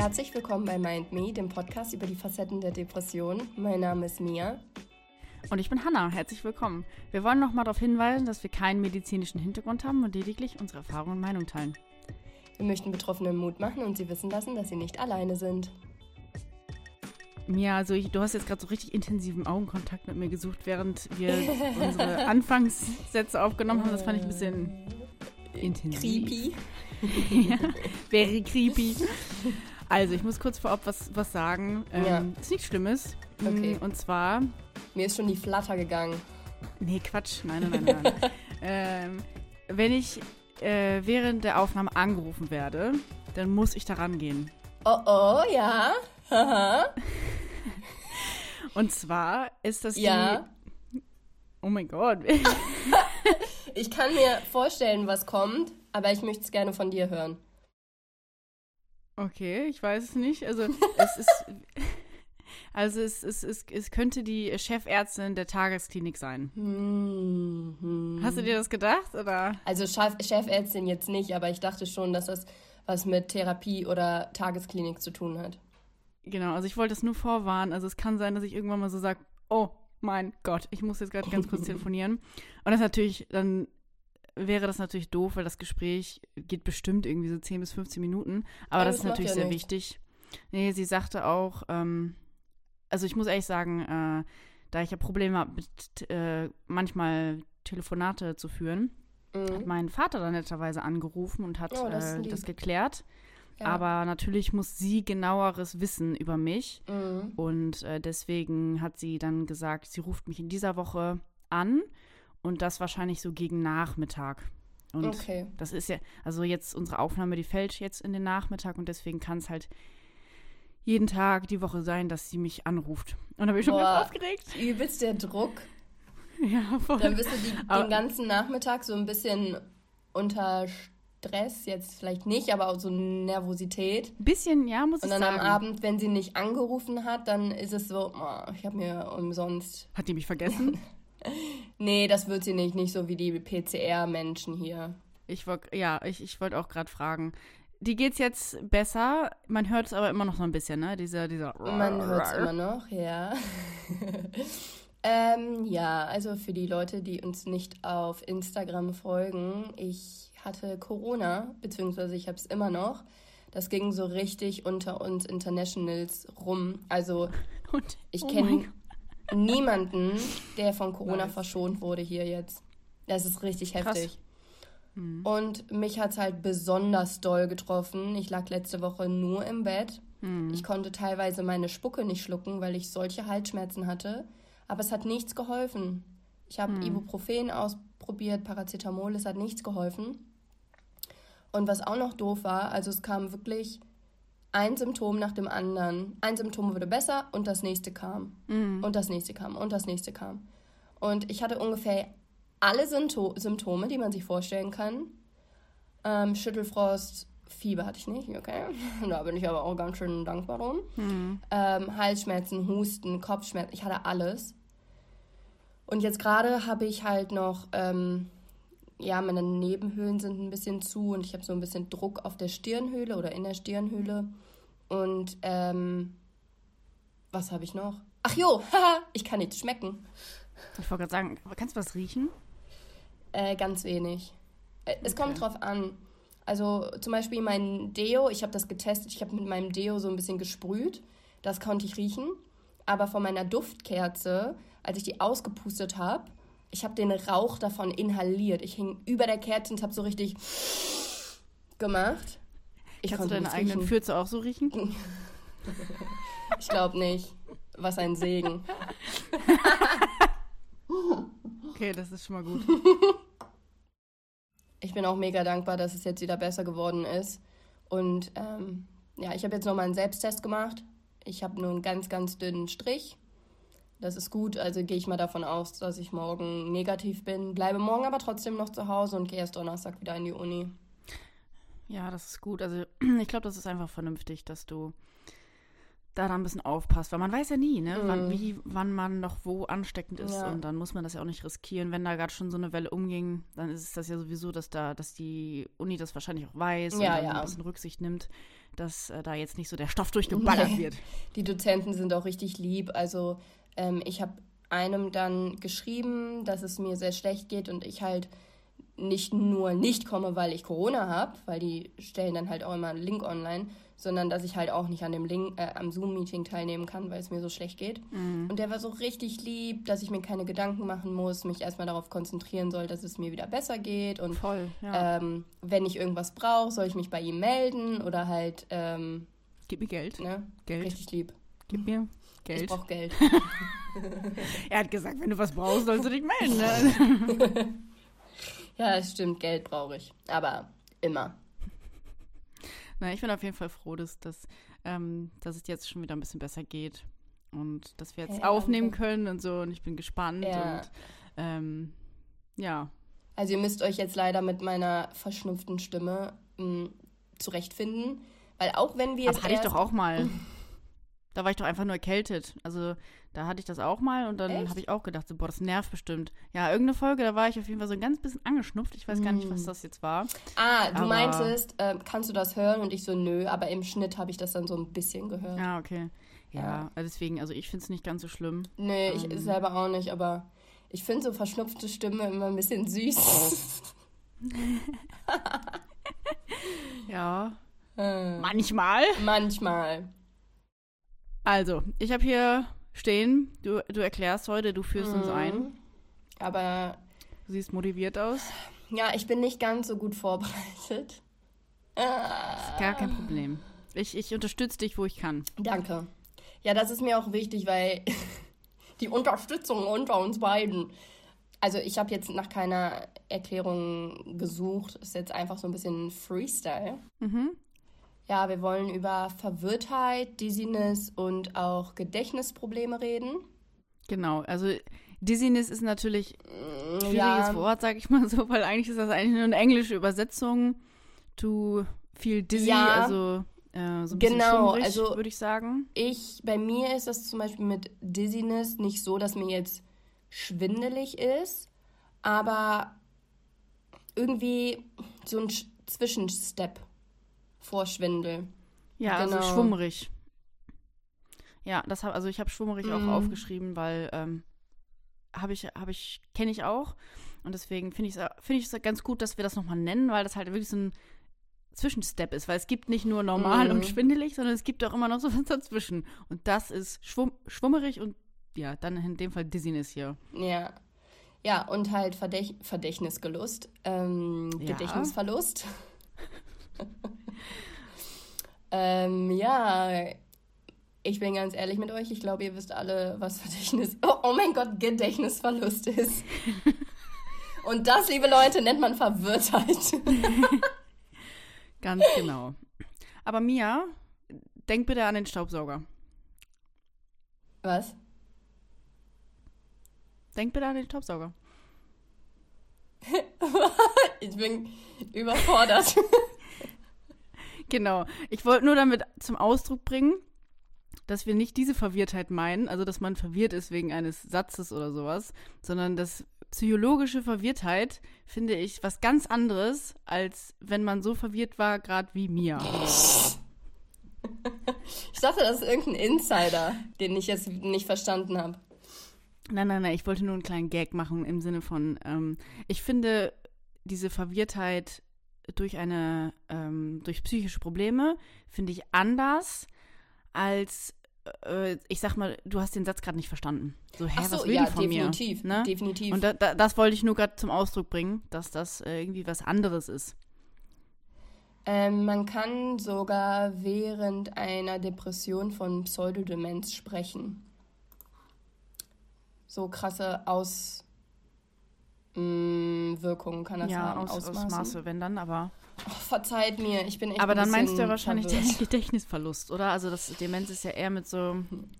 Herzlich willkommen bei Mind Me, dem Podcast über die Facetten der Depression. Mein Name ist Mia. Und ich bin Hanna. Herzlich willkommen. Wir wollen nochmal darauf hinweisen, dass wir keinen medizinischen Hintergrund haben und lediglich unsere Erfahrungen und Meinung teilen. Wir möchten Betroffenen Mut machen und sie wissen lassen, dass sie nicht alleine sind. Mia, also ich, du hast jetzt gerade so richtig intensiven Augenkontakt mit mir gesucht, während wir unsere Anfangssätze aufgenommen haben. Das fand ich ein bisschen intensiv. Creepy. ja, very creepy. Also, ich muss kurz vorab was, was sagen. Ähm, Ja. Ist nichts Schlimmes. Okay. Und zwar, Mir ist schon die Flatter gegangen. nee, Quatsch, nein, nein, nein, nein. ähm, wenn ich äh, während der Aufnahme angerufen werde, dann muss ich da rangehen. Oh oh, ja. Und zwar ist das Ja. die. Oh mein Gott. Ich kann mir vorstellen, was kommt, aber ich möchte es gerne von dir hören. Okay, ich weiß es nicht. Also es ist. Also es, es, es, es könnte die Chefärztin der Tagesklinik sein. Hm, hm. Hast du dir das gedacht? Oder? Also Chef, Chefärztin jetzt nicht, aber ich dachte schon, dass das was mit Therapie oder Tagesklinik zu tun hat. Genau, also ich wollte es nur vorwarnen. Also es kann sein, dass ich irgendwann mal so sage, oh mein Gott, ich muss jetzt gerade ganz kurz telefonieren. Und das ist natürlich, dann wäre das natürlich doof, weil das Gespräch geht bestimmt irgendwie so 10 bis 15 Minuten. Aber Ja, das das ist natürlich ja sehr nichts. wichtig. Nee, sie sagte auch, ähm, also ich muss ehrlich sagen, äh, da ich ja Probleme habe, mit äh, manchmal Telefonate zu führen, hat Mhm. mein Vater dann netterweise angerufen und hat Oh, das äh, das geklärt. Ja. Aber natürlich muss sie genaueres wissen über mich. Mhm. Und äh, deswegen hat sie dann gesagt, sie ruft mich in dieser Woche an und das wahrscheinlich so gegen Nachmittag. Und Okay. das ist ja, also jetzt unsere Aufnahme, die fällt jetzt in den Nachmittag und deswegen kann es halt jeden Tag die Woche sein, dass sie mich anruft. Und da bin ich schon Boah. ganz aufgeregt. Übelst der Druck. Ja, voll. Dann bist du die, den ganzen Nachmittag so ein bisschen unter Stress, jetzt vielleicht nicht, aber auch so Nervosität. Ein bisschen, ja, muss Und ich dann am sagen. Abend, wenn sie nicht angerufen hat, dann ist es so, oh, ich habe mir umsonst. Hat die mich vergessen? Nee, das wird sie nicht, nicht so wie die PCR-Menschen hier. Ich wollte, ja, ich, ich wollte auch gerade fragen. Die geht's jetzt besser, man hört es aber immer noch so ein bisschen, ne? Dieser, dieser. Man hört es immer noch, ja. ähm, ja, also für die Leute, die uns nicht auf Instagram folgen, ich hatte Corona, beziehungsweise ich habe es immer noch. Das ging so richtig unter uns Internationals rum. Also Und, ich oh kenne Gott. Niemanden, der von Corona Nice. verschont wurde hier jetzt. Das ist richtig Krass. heftig. Und mich hat es halt besonders doll getroffen. Ich lag letzte Woche nur im Bett. Hm. Ich konnte teilweise meine Spucke nicht schlucken, weil ich solche Halsschmerzen hatte. Aber es hat nichts geholfen. Ich habe Ibuprofen ausprobiert, Paracetamol, es hat nichts geholfen. Und was auch noch doof war, also es kam wirklich ein Symptom nach dem anderen. Ein Symptom wurde besser und das nächste kam. Und das nächste kam und das nächste kam. Und ich hatte ungefähr alle Sympto Symptome, die man sich vorstellen kann. Ähm, Schüttelfrost, Fieber hatte ich nicht, okay. Da bin ich aber auch ganz schön dankbar drum. Ähm, Halsschmerzen, Husten, Kopfschmerzen, ich hatte alles. Und jetzt gerade habe ich halt noch, ähm, ja, meine Nebenhöhlen sind ein bisschen zu und ich habe so ein bisschen Druck auf der Stirnhöhle oder in der Stirnhöhle. Und ähm, was habe ich noch? Ach jo, ich kann nichts schmecken. Ich wollte gerade sagen, kannst du was riechen? Äh, ganz wenig. Äh, Es kommt drauf an. Also zum Beispiel mein Deo, ich habe das getestet, ich habe mit meinem Deo so ein bisschen gesprüht. Das konnte ich riechen. Aber von meiner Duftkerze, als ich die ausgepustet habe, ich habe den Rauch davon inhaliert. Ich hing über der Kerze und habe so richtig gemacht. Ich Kannst du deine eigenen riechen. Fürze auch so riechen? Ich glaube nicht. Was ein Segen. Okay, das ist schon mal gut. Ich bin auch mega dankbar, dass es jetzt wieder besser geworden ist. Und ähm, ja, ich habe jetzt nochmal einen Selbsttest gemacht. Ich habe nur einen ganz, ganz dünnen Strich. Das ist gut, also gehe ich mal davon aus, dass ich morgen negativ bin. Bleibe morgen aber trotzdem noch zu Hause und gehe erst Donnerstag wieder in die Uni. Ja, das ist gut. Also ich glaube, das ist einfach vernünftig, dass du da dann ein bisschen aufpasst, weil man weiß ja nie, ne, mm. wann, wie, wann man noch wo ansteckend ist ja. und dann muss man das ja auch nicht riskieren. Wenn da gerade schon so eine Welle umging, dann ist es das ja sowieso, dass da, dass die Uni das wahrscheinlich auch weiß ja, und ja. ein bisschen Rücksicht nimmt, dass äh, da jetzt nicht so der Stoff durchgeballert wird. Die Dozenten sind auch richtig lieb. Also ähm, ich habe einem dann geschrieben, dass es mir sehr schlecht geht und ich halt nicht nur nicht komme, weil ich Corona habe, weil die stellen dann halt auch immer einen Link online, sondern dass ich halt auch nicht an dem Link, äh, am Zoom-Meeting teilnehmen kann, weil es mir so schlecht geht. Mhm. Und der war so richtig lieb, dass ich mir keine Gedanken machen muss, mich erstmal darauf konzentrieren soll, dass es mir wieder besser geht. Und Voll, ja. ähm, wenn ich irgendwas brauche, soll ich mich bei ihm melden oder halt. Ähm, Gib mir Geld. Ne? Geld. Richtig lieb. Gib mir Geld. Ich brauche Geld. er hat gesagt, wenn du was brauchst, sollst du dich melden. Ne? ja, das stimmt, Geld brauche ich. Aber immer. Na, ich bin auf jeden Fall froh, dass, dass, ähm, dass es jetzt schon wieder ein bisschen besser geht und dass wir jetzt hey, aufnehmen danke. können und so. Und ich bin gespannt ja. und ähm, ja. Also ihr müsst euch jetzt leider mit meiner verschnupften Stimme mh, hm, zurechtfinden, weil auch wenn wir Aber hatte ich doch auch mal. Da war ich doch einfach nur erkältet. Also da hatte ich das auch mal und dann habe ich auch gedacht, so, boah, das nervt bestimmt. Ja, irgendeine Folge, da war ich auf jeden Fall so ein ganz bisschen angeschnupft. Ich weiß gar nicht, was hm. das jetzt war. Ah, du aber meintest, äh, kannst du das hören? Und ich so, nö, aber im Schnitt habe ich das dann so ein bisschen gehört. Ah, okay. Ja, ja. Also deswegen, also ich finde es nicht ganz so schlimm. Nee, ich ähm. selber auch nicht, aber ich finde so verschnupfte Stimme immer ein bisschen süß. ja. Äh. Manchmal. Manchmal. Also, ich habe hier stehen, du, du erklärst heute, du führst mhm. uns ein. Aber. Du siehst motiviert aus. Ja, ich bin nicht ganz so gut vorbereitet. ist gar kein Problem. Ich, ich unterstütze dich, wo ich kann. Danke. Ja, das ist mir auch wichtig, weil die Unterstützung unter uns beiden. Also ich habe jetzt nach keiner Erklärung gesucht. Ist jetzt einfach so ein bisschen Freestyle. Mhm. Ja, wir wollen über Verwirrtheit, Dizziness und auch Gedächtnisprobleme reden. Genau, also Dizziness ist natürlich ein schwieriges ja. Wort, sag ich mal so, weil eigentlich ist das eigentlich nur eine englische Übersetzung. To feel dizzy, ja. also äh, so ein genau, also würde ich sagen. Ich, bei mir ist das zum Beispiel mit Dizziness nicht so, dass mir jetzt schwindelig ist, aber irgendwie so ein Zwischenstep vor Schwindel. Ja, also genau. also schwummerig. Ja, das hab, also ich habe schwummerig mm. auch mhm. aufgeschrieben, weil ähm, habe ich, habe ich, kenne ich auch. Und deswegen finde ich es find ich's ganz gut, dass wir das nochmal nennen, weil das halt wirklich so ein Zwischenstep ist, weil es gibt nicht nur normal mm. und schwindelig, sondern es gibt auch immer noch so was dazwischen. Und das ist schwum schwummerig und ja, dann in dem Fall Dizziness hier. Ja. Ja, und halt Verdäch Verdächtnisgelust, ähm, ja. Gedächtnisverlust. ähm, ja, ich bin ganz ehrlich mit euch. Ich glaube, ihr wisst alle, was Gedächtnis. Oh, oh mein Gott, Gedächtnisverlust ist. Und das, liebe Leute, nennt man Verwirrtheit. ganz genau. Aber Mia, denk bitte an den Staubsauger. Was? Denk bitte an den Staubsauger. ich bin überfordert. Genau. Ich wollte nur damit zum Ausdruck bringen, dass wir nicht diese Verwirrtheit meinen, also dass man verwirrt ist wegen eines Satzes oder sowas, sondern dass psychologische Verwirrtheit finde ich was ganz anderes, als wenn man so verwirrt war, gerade wie mir. Ich dachte, das ist irgendein Insider, den ich jetzt nicht verstanden habe. Nein, nein, nein, ich wollte nur einen kleinen Gag machen im Sinne von, ähm, ich finde diese Verwirrtheit durch eine, ähm, durch psychische Probleme, finde ich anders als äh, ich sag mal, du hast den Satz gerade nicht verstanden. So, hä, so, was will ja, die von definitiv, mir? Ne? definitiv. Und da, da, das wollte ich nur gerade zum Ausdruck bringen, dass das äh, irgendwie was anderes ist. Ähm, man kann sogar während einer Depression von Pseudodemenz sprechen. So krasse Aus mh, Wirkungen kann das ja, haben. Aus, Ausmaße, wenn dann, aber. Oh, verzeiht mir, ich bin echt Aber dann meinst du ja wahrscheinlich verwirrt. den Gedächtnisverlust, oder? Also das Demenz ist ja eher mit so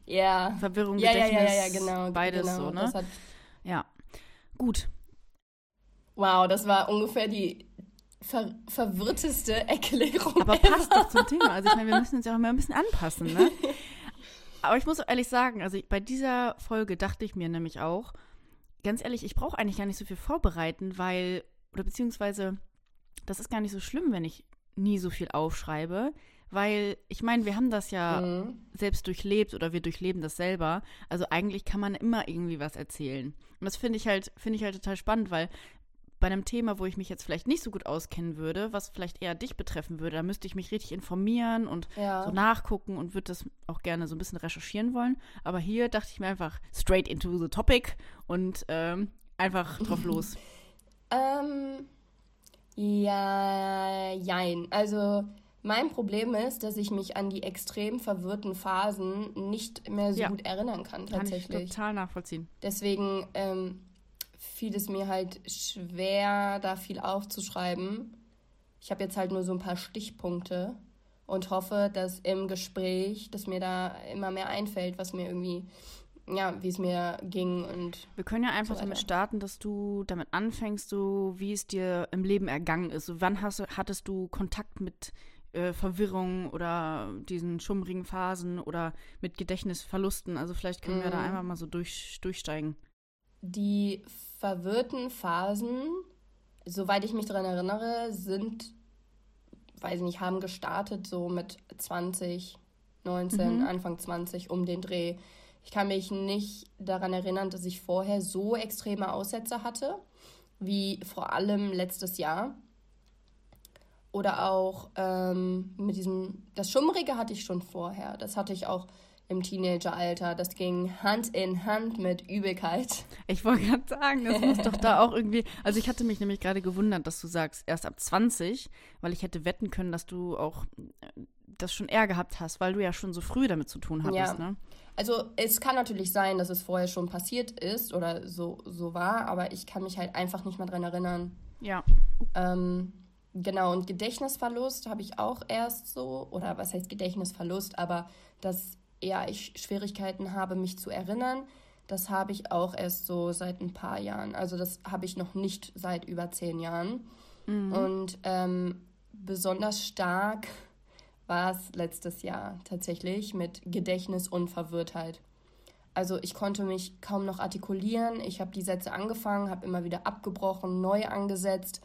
ja. Verwirrung, ja, Gedächtnis, ja, ja, ja, genau, beides genau, so, ne? ja, gut. Wow, das war ungefähr die ver verwirrteste Erklärung Aber passt doch zum Thema. Also ich meine, wir müssen uns ja auch immer ein bisschen anpassen, ne? Aber ich muss ehrlich sagen, also bei dieser Folge dachte ich mir nämlich auch, ganz ehrlich, ich brauche eigentlich gar nicht so viel vorbereiten, weil, oder beziehungsweise, das ist gar nicht so schlimm, wenn ich nie so viel aufschreibe, weil ich meine, wir haben das ja mhm. selbst durchlebt oder wir durchleben das selber. Also eigentlich kann man immer irgendwie was erzählen. Und das finde ich halt, finde ich halt total spannend, weil bei einem Thema, wo ich mich jetzt vielleicht nicht so gut auskennen würde, was vielleicht eher dich betreffen würde, da müsste ich mich richtig informieren und ja. so nachgucken und würde das auch gerne so ein bisschen recherchieren wollen. Aber hier dachte ich mir einfach straight into the topic und ähm, einfach drauf los. ähm, ja, jein. Also mein Problem ist, dass ich mich an die extrem verwirrten Phasen nicht mehr so ja. gut erinnern kann, tatsächlich. Kann ich total nachvollziehen. Deswegen ähm, fiel es mir halt schwer, da viel aufzuschreiben. Ich habe jetzt halt nur so ein paar Stichpunkte und hoffe, dass im Gespräch, dass mir da immer mehr einfällt, was mir irgendwie, ja, wie es mir ging und. Wir können ja einfach so damit starten, dass du damit anfängst, so wie es dir im Leben ergangen ist. So, wann hast, hattest du Kontakt mit äh, Verwirrung oder diesen schummrigen Phasen oder mit Gedächtnisverlusten? Also vielleicht können mhm. wir da mhm. einmal mal so durch, durchsteigen. Die verwirrten Phasen, soweit ich mich daran erinnere, sind, weiß ich nicht, haben gestartet so mit 20, 19, mhm. Anfang 20 um den Dreh. Ich kann mich nicht daran erinnern, dass ich vorher so extreme Aussätze hatte, wie vor allem letztes Jahr. Oder auch ähm, mit diesem, das Schummrige hatte ich schon vorher. Das hatte ich auch im Teenageralter. Das ging Hand in Hand mit Übelkeit. Ich wollte gerade sagen, das muss doch da auch irgendwie. Also ich hatte mich nämlich gerade gewundert, dass du sagst, erst ab 20, weil ich hätte wetten können, dass du auch äh, das schon eher gehabt hast, weil du ja schon so früh damit zu tun hattest, ja. ne? Also es kann natürlich sein, dass es vorher schon passiert ist oder so, so war, aber ich kann mich halt einfach nicht mehr dran erinnern. Ja. Ähm, genau, und Gedächtnisverlust habe ich auch erst so, oder was heißt Gedächtnisverlust, aber dass ja, ich Schwierigkeiten habe, mich zu erinnern. Das habe ich auch erst so seit ein paar Jahren. Also das habe ich noch nicht seit über zehn Jahren. Mhm. Und ähm, besonders stark war es letztes Jahr tatsächlich mit Gedächtnis und Verwirrtheit. Also ich konnte mich kaum noch artikulieren. Ich habe die Sätze angefangen, habe immer wieder abgebrochen, neu angesetzt,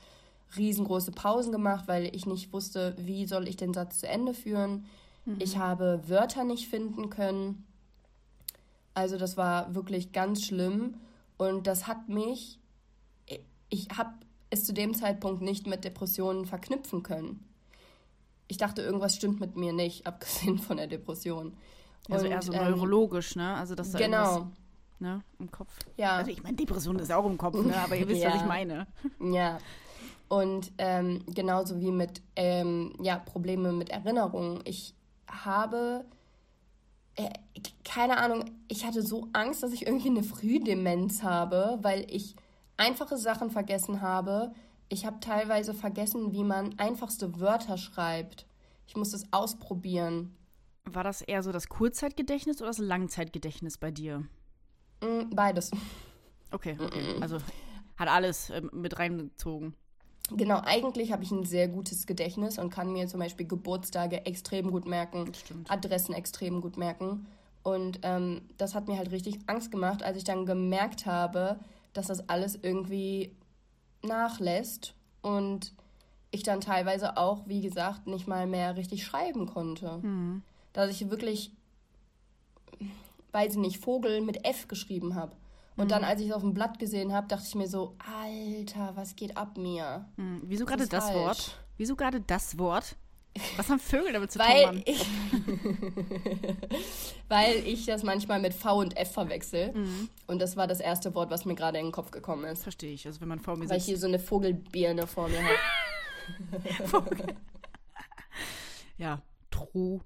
riesengroße Pausen gemacht, weil ich nicht wusste, wie soll ich den Satz zu Ende führen. Mhm. Ich habe Wörter nicht finden können. Also das war wirklich ganz schlimm. Und das hat mich, ich habe es zu dem Zeitpunkt nicht mit Depressionen verknüpfen können. Ich dachte, irgendwas stimmt mit mir nicht, abgesehen von der Depression. Also eher so ähm, neurologisch, ne? Also dass da genau. Ne, im Kopf. Ja. Also ich meine, Depression ist auch im Kopf, ne? Aber ihr wisst, ja. was ich meine. Ja. Und ähm, genauso wie mit ähm, ja, Probleme mit Erinnerungen. Ich habe, äh, keine Ahnung, ich hatte so Angst, dass ich irgendwie eine Frühdemenz habe, weil ich einfache Sachen vergessen habe. Ich habe teilweise vergessen, wie man einfachste Wörter schreibt. Ich muss das ausprobieren. War das eher so das Kurzzeitgedächtnis oder das Langzeitgedächtnis bei dir? Mm, beides. Okay, also hat alles äh, mit reingezogen. Genau, eigentlich habe ich ein sehr gutes Gedächtnis und kann mir zum Beispiel Geburtstage extrem gut merken, Adressen extrem gut merken. Und ähm, das hat mir halt richtig Angst gemacht, als ich dann gemerkt habe, dass das alles irgendwie nachlässt und ich dann teilweise auch, wie gesagt, nicht mal mehr richtig schreiben konnte. Mhm. Dass ich wirklich, weiß ich nicht, Vogel mit F geschrieben habe. Und mhm. dann, als ich es auf dem Blatt gesehen habe, dachte ich mir so, Alter, was geht ab mir? Mhm. Wieso gerade das, das Wort? Wieso gerade das Wort? Was haben Vögel damit zu weil tun? Ich, weil ich das manchmal mit V und F verwechsel. Mhm. Und das war das erste Wort, was mir gerade in den Kopf gekommen ist. Verstehe ich. Also wenn man vor mir sitzt. Weil ich hier so eine Vogelbirne vor mir habe. Vogel. ja, true.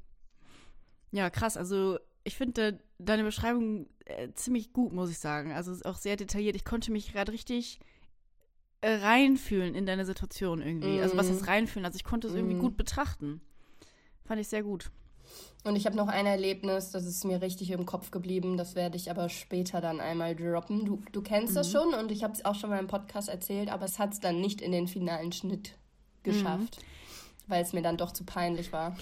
Ja, krass. Also ich finde deine Beschreibung äh, ziemlich gut, muss ich sagen. Also auch sehr detailliert. Ich konnte mich gerade richtig äh, reinfühlen in deine Situation irgendwie. Mm. Also was ist mhm. reinfühlen? Also ich konnte es mm. irgendwie mhm. gut betrachten. Fand ich sehr gut. Und ich habe noch ein Erlebnis, das ist mir richtig im Kopf geblieben. Das werde ich aber später dann einmal droppen. Du, du kennst mhm. das schon und ich habe es auch schon mal im Podcast erzählt, aber es hat es dann nicht in den finalen Schnitt geschafft. Mhm. Weil es mir dann doch zu peinlich war.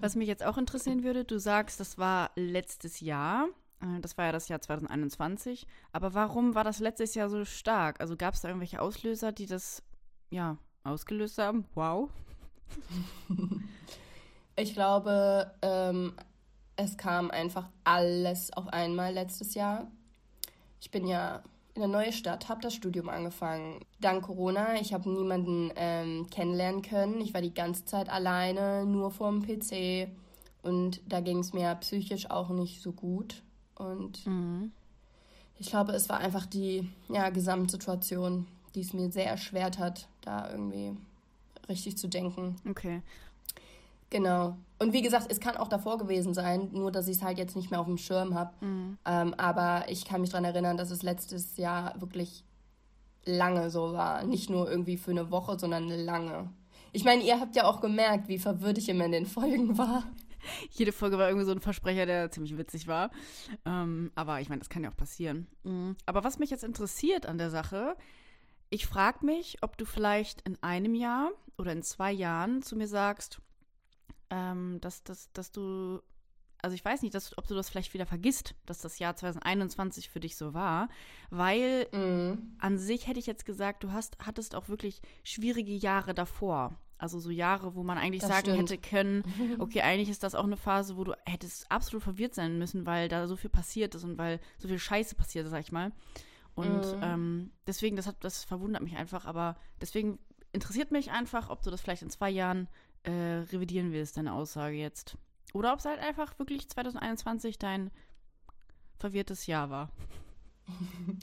Was mich jetzt auch interessieren würde, du sagst, das war letztes Jahr. Äh, das war ja das Jahr 2021. Aber warum war das letztes Jahr so stark? Also gab es da irgendwelche Auslöser, die das ja ausgelöst haben? Wow. Ich glaube, ähm, es kam einfach alles auf einmal letztes Jahr. Ich bin ja in eine neue Stadt, habe das Studium angefangen. Dank Corona, ich habe niemanden ähm, kennenlernen können. Ich war die ganze Zeit alleine, nur vorm PC. Und da ging es mir psychisch auch nicht so gut. Und mhm. ich glaube, es war einfach die ja, Gesamtsituation, die es mir sehr erschwert hat, da irgendwie richtig zu denken. Okay. Genau. Und wie gesagt, es kann auch davor gewesen sein, nur dass ich es halt jetzt nicht mehr auf dem Schirm habe. Mhm. Ähm, aber ich kann mich daran erinnern, dass es letztes Jahr wirklich lange so war. Nicht nur irgendwie für eine Woche, sondern lange. Ich meine, ihr habt ja auch gemerkt, wie verwirrt ich immer in den Folgen war. Jede Folge war irgendwie so ein Versprecher, der ziemlich witzig war. Ähm, aber ich meine, das kann ja auch passieren. Mhm. Aber was mich jetzt interessiert an der Sache, ich frage mich, ob du vielleicht in einem Jahr oder in zwei Jahren zu mir sagst, ähm, dass, dass, dass du, also ich weiß nicht, dass, ob du das vielleicht wieder vergisst, dass das Jahr 2021 für dich so war, weil mhm. an sich hätte ich jetzt gesagt, du hast, hattest auch wirklich schwierige Jahre davor. Also so Jahre, wo man eigentlich das sagen stimmt. hätte können, okay, eigentlich ist das auch eine Phase, wo du hättest absolut verwirrt sein müssen, weil da so viel passiert ist und weil so viel Scheiße passiert ist, sag ich mal. Und mhm. ähm, deswegen, das, hat, das verwundert mich einfach, aber deswegen interessiert mich einfach, ob du das vielleicht in zwei Jahren äh, revidieren willst, deine Aussage jetzt. Oder ob es halt einfach wirklich 2021 dein verwirrtes Jahr war.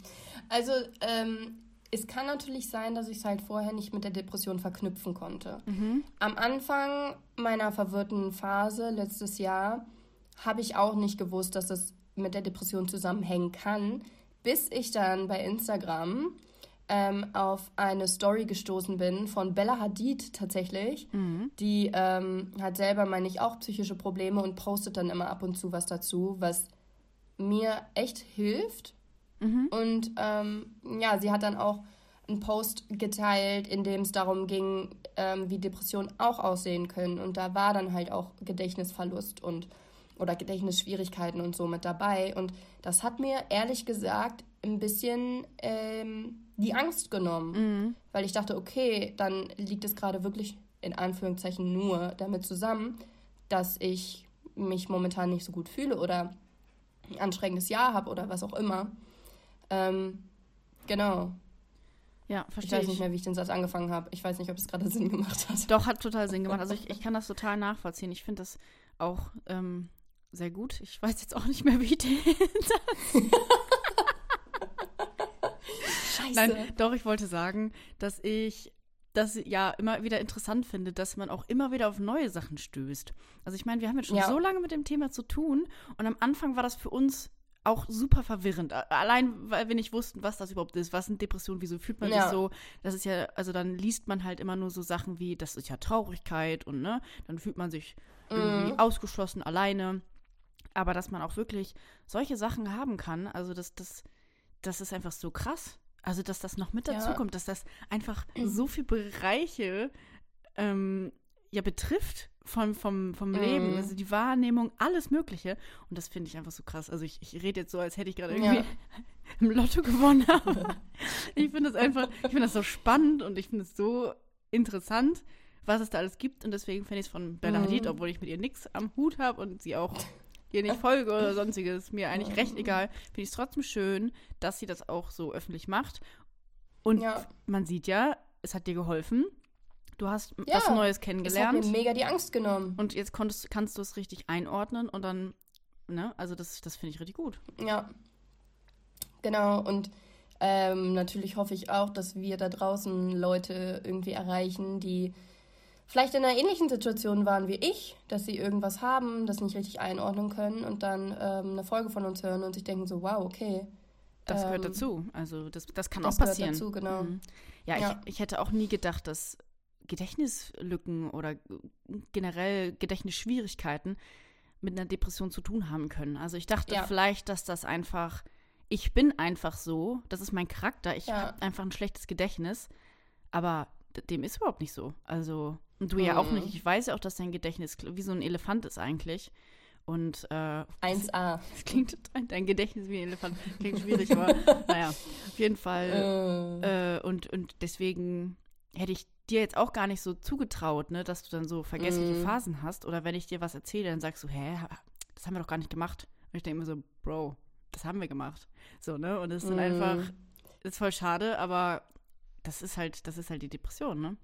Also, ähm, es kann natürlich sein, dass ich es halt vorher nicht mit der Depression verknüpfen konnte. Mhm. Am Anfang meiner verwirrten Phase letztes Jahr habe ich auch nicht gewusst, dass es mit der Depression zusammenhängen kann, bis ich dann bei Instagram ähm, auf eine Story gestoßen bin von Bella Hadid tatsächlich. Mhm. Die ähm, hat selber, meine ich, auch psychische Probleme und postet dann immer ab und zu was dazu, was mir echt hilft. Mhm. Und ähm, ja, sie hat dann auch einen Post geteilt, in dem es darum ging, ähm, wie Depressionen auch aussehen können. Und da war dann halt auch Gedächtnisverlust und oder Gedächtnisschwierigkeiten und so mit dabei. Und das hat mir ehrlich gesagt ein bisschen ähm, die Angst genommen, mhm. weil ich dachte, okay, dann liegt es gerade wirklich in Anführungszeichen nur damit zusammen, dass ich mich momentan nicht so gut fühle oder ein anstrengendes Jahr habe oder was auch immer. Ähm, genau. Ja, verstehe ich. weiß nicht mehr, wie ich den Satz angefangen habe. Ich weiß nicht, ob es gerade Sinn gemacht hat. Doch, hat total Sinn gemacht. Also ich, ich kann das total nachvollziehen. Ich finde das auch ähm, sehr gut. Ich weiß jetzt auch nicht mehr, wie ich den Satz Scheiße. Nein, doch, ich wollte sagen, dass ich das ja immer wieder interessant finde, dass man auch immer wieder auf neue Sachen stößt. Also ich meine, wir haben jetzt schon ja. so lange mit dem Thema zu tun und am Anfang war das für uns auch super verwirrend. Allein, weil wir nicht wussten, was das überhaupt ist. Was sind Depressionen? Wieso fühlt man ja. sich so? Das ist ja, also dann liest man halt immer nur so Sachen wie, das ist ja Traurigkeit und ne, dann fühlt man sich irgendwie mhm. ausgeschlossen, alleine. Aber dass man auch wirklich solche Sachen haben kann, also das, das, das ist einfach so krass. Also, dass das noch mit dazu ja. kommt, dass das einfach so viele Bereiche ähm, ja betrifft vom, vom, vom Leben, mm. also die Wahrnehmung, alles Mögliche. Und das finde ich einfach so krass. Also ich, ich rede jetzt so, als hätte ich gerade irgendwie ja. im Lotto gewonnen. ich finde das einfach, ich finde das so spannend und ich finde es so interessant, was es da alles gibt. Und deswegen finde ich es von Bella Hadid, mm. obwohl ich mit ihr nichts am Hut habe und sie auch ihr nicht folge oder sonstiges, mir eigentlich recht egal, finde ich es trotzdem schön, dass sie das auch so öffentlich macht. Und ja. man sieht ja, es hat dir geholfen. Du hast ja, was Neues kennengelernt. Das hat mir mega die Angst genommen. Und jetzt konntest, kannst du es richtig einordnen und dann, ne, also das, das finde ich richtig gut. Ja. Genau, und ähm, natürlich hoffe ich auch, dass wir da draußen Leute irgendwie erreichen, die vielleicht in einer ähnlichen Situation waren wie ich, dass sie irgendwas haben, das nicht richtig einordnen können und dann ähm, eine Folge von uns hören und sich denken so, wow, okay. Das gehört ähm, dazu. Also das, das kann das auch passieren. Gehört dazu, genau. Mhm. Ja, ja. Ich, ich hätte auch nie gedacht, dass Gedächtnislücken oder generell Gedächtnisschwierigkeiten mit einer Depression zu tun haben können. Also ich dachte ja. vielleicht, dass das einfach, ich bin einfach so, das ist mein Charakter, ich ja. habe einfach ein schlechtes Gedächtnis, aber dem ist überhaupt nicht so. Also, und du mhm. ja auch nicht. Ich weiß ja auch, dass dein Gedächtnis wie so ein Elefant ist eigentlich. Und äh, 1a. Das klingt dein Gedächtnis wie ein Elefant. Klingt schwierig, aber naja, auf jeden Fall. Äh. Äh, und, und deswegen hätte ich dir jetzt auch gar nicht so zugetraut, ne, dass du dann so vergessliche mm. Phasen hast. Oder wenn ich dir was erzähle, dann sagst du, hä, das haben wir doch gar nicht gemacht. Und ich denke mir so, Bro, das haben wir gemacht. So, ne? Und es ist dann mm. einfach, ist voll schade, aber das ist halt, das ist halt die Depression, ne?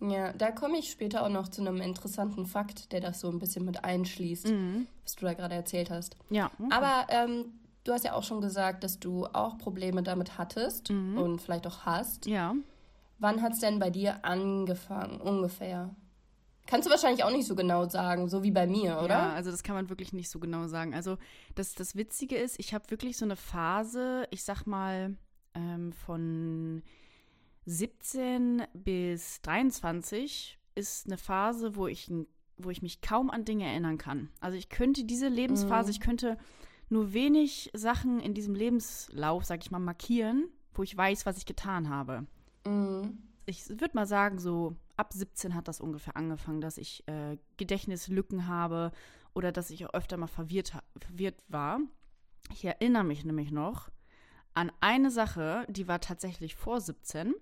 Ja, da komme ich später auch noch zu einem interessanten Fakt, der das so ein bisschen mit einschließt, mhm. was du da gerade erzählt hast. Ja. Okay. Aber ähm, du hast ja auch schon gesagt, dass du auch Probleme damit hattest mhm. und vielleicht auch hast. Ja. Wann hat es denn bei dir angefangen, ungefähr? Kannst du wahrscheinlich auch nicht so genau sagen, so wie bei mir, oder? Ja, also das kann man wirklich nicht so genau sagen. Also das, das Witzige ist, ich habe wirklich so eine Phase, ich sag mal, ähm, von 17 bis 23 ist eine Phase, wo ich, wo ich mich kaum an Dinge erinnern kann. Also ich könnte diese Lebensphase, mhm. ich könnte nur wenig Sachen in diesem Lebenslauf, sag ich mal, markieren, wo ich weiß, was ich getan habe. Mhm. Ich würde mal sagen, so ab 17 hat das ungefähr angefangen, dass ich äh, Gedächtnislücken habe oder dass ich auch öfter mal verwirrt, verwirrt war. Ich erinnere mich nämlich noch an eine Sache, die war tatsächlich vor 17.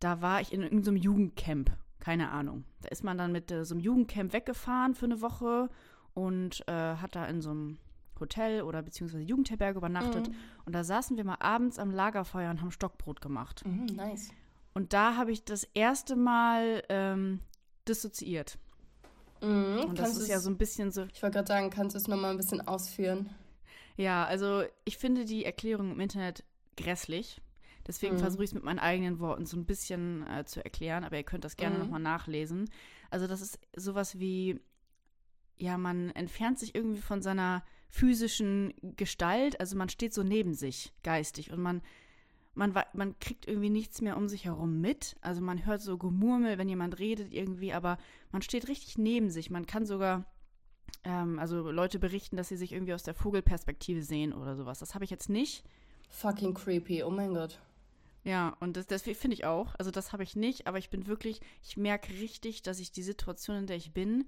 Da war ich in irgendeinem Jugendcamp, keine Ahnung. Da ist man dann mit äh, so einem Jugendcamp weggefahren für eine Woche und äh, hat da in so einem Hotel oder beziehungsweise Jugendherberge übernachtet. Mhm. Und da saßen wir mal abends am Lagerfeuer und haben Stockbrot gemacht. Mhm, nice. Und da habe ich das erste Mal ähm, dissoziiert. Mhm, und das ist ja so ein bisschen so. Ich wollte gerade sagen, kannst du es nochmal ein bisschen ausführen? Ja, also ich finde die Erklärung im Internet grässlich. Deswegen mhm. versuche ich es mit meinen eigenen Worten so ein bisschen äh, zu erklären, aber ihr könnt das gerne mhm. nochmal nachlesen. Also das ist sowas wie, ja, man entfernt sich irgendwie von seiner physischen Gestalt, also man steht so neben sich geistig und man man, man kriegt irgendwie nichts mehr um sich herum mit. Also man hört so Gemurmel, wenn jemand redet irgendwie, aber man steht richtig neben sich. Man kann sogar, ähm, also Leute berichten, dass sie sich irgendwie aus der Vogelperspektive sehen oder sowas. Das habe ich jetzt nicht. Fucking creepy, oh mein Gott. Ja, und das, das finde ich auch. Also das habe ich nicht, aber ich bin wirklich, ich merke richtig, dass ich die Situation, in der ich bin,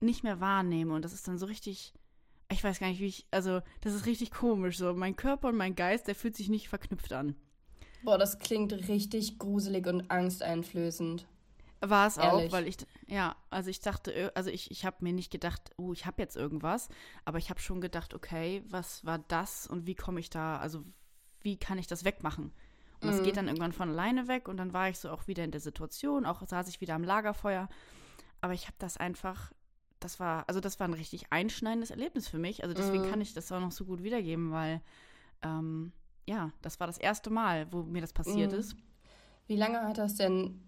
nicht mehr wahrnehme. Und das ist dann so richtig, ich weiß gar nicht, wie ich, also das ist richtig komisch. So, mein Körper und mein Geist, der fühlt sich nicht verknüpft an. Boah, das klingt richtig gruselig und angsteinflößend. War es auch, weil ich, ja, also ich dachte, also ich, ich habe mir nicht gedacht, oh, ich habe jetzt irgendwas, aber ich habe schon gedacht, okay, was war das und wie komme ich da, also wie kann ich das wegmachen? Und es mhm. geht dann irgendwann von alleine weg und dann war ich so auch wieder in der Situation, auch saß ich wieder am Lagerfeuer. Aber ich habe das einfach das war, also das war ein richtig einschneidendes Erlebnis für mich. Also deswegen mhm. kann ich das auch noch so gut wiedergeben, weil ähm, ja, das war das erste Mal, wo mir das passiert mhm. ist. Wie lange hat das denn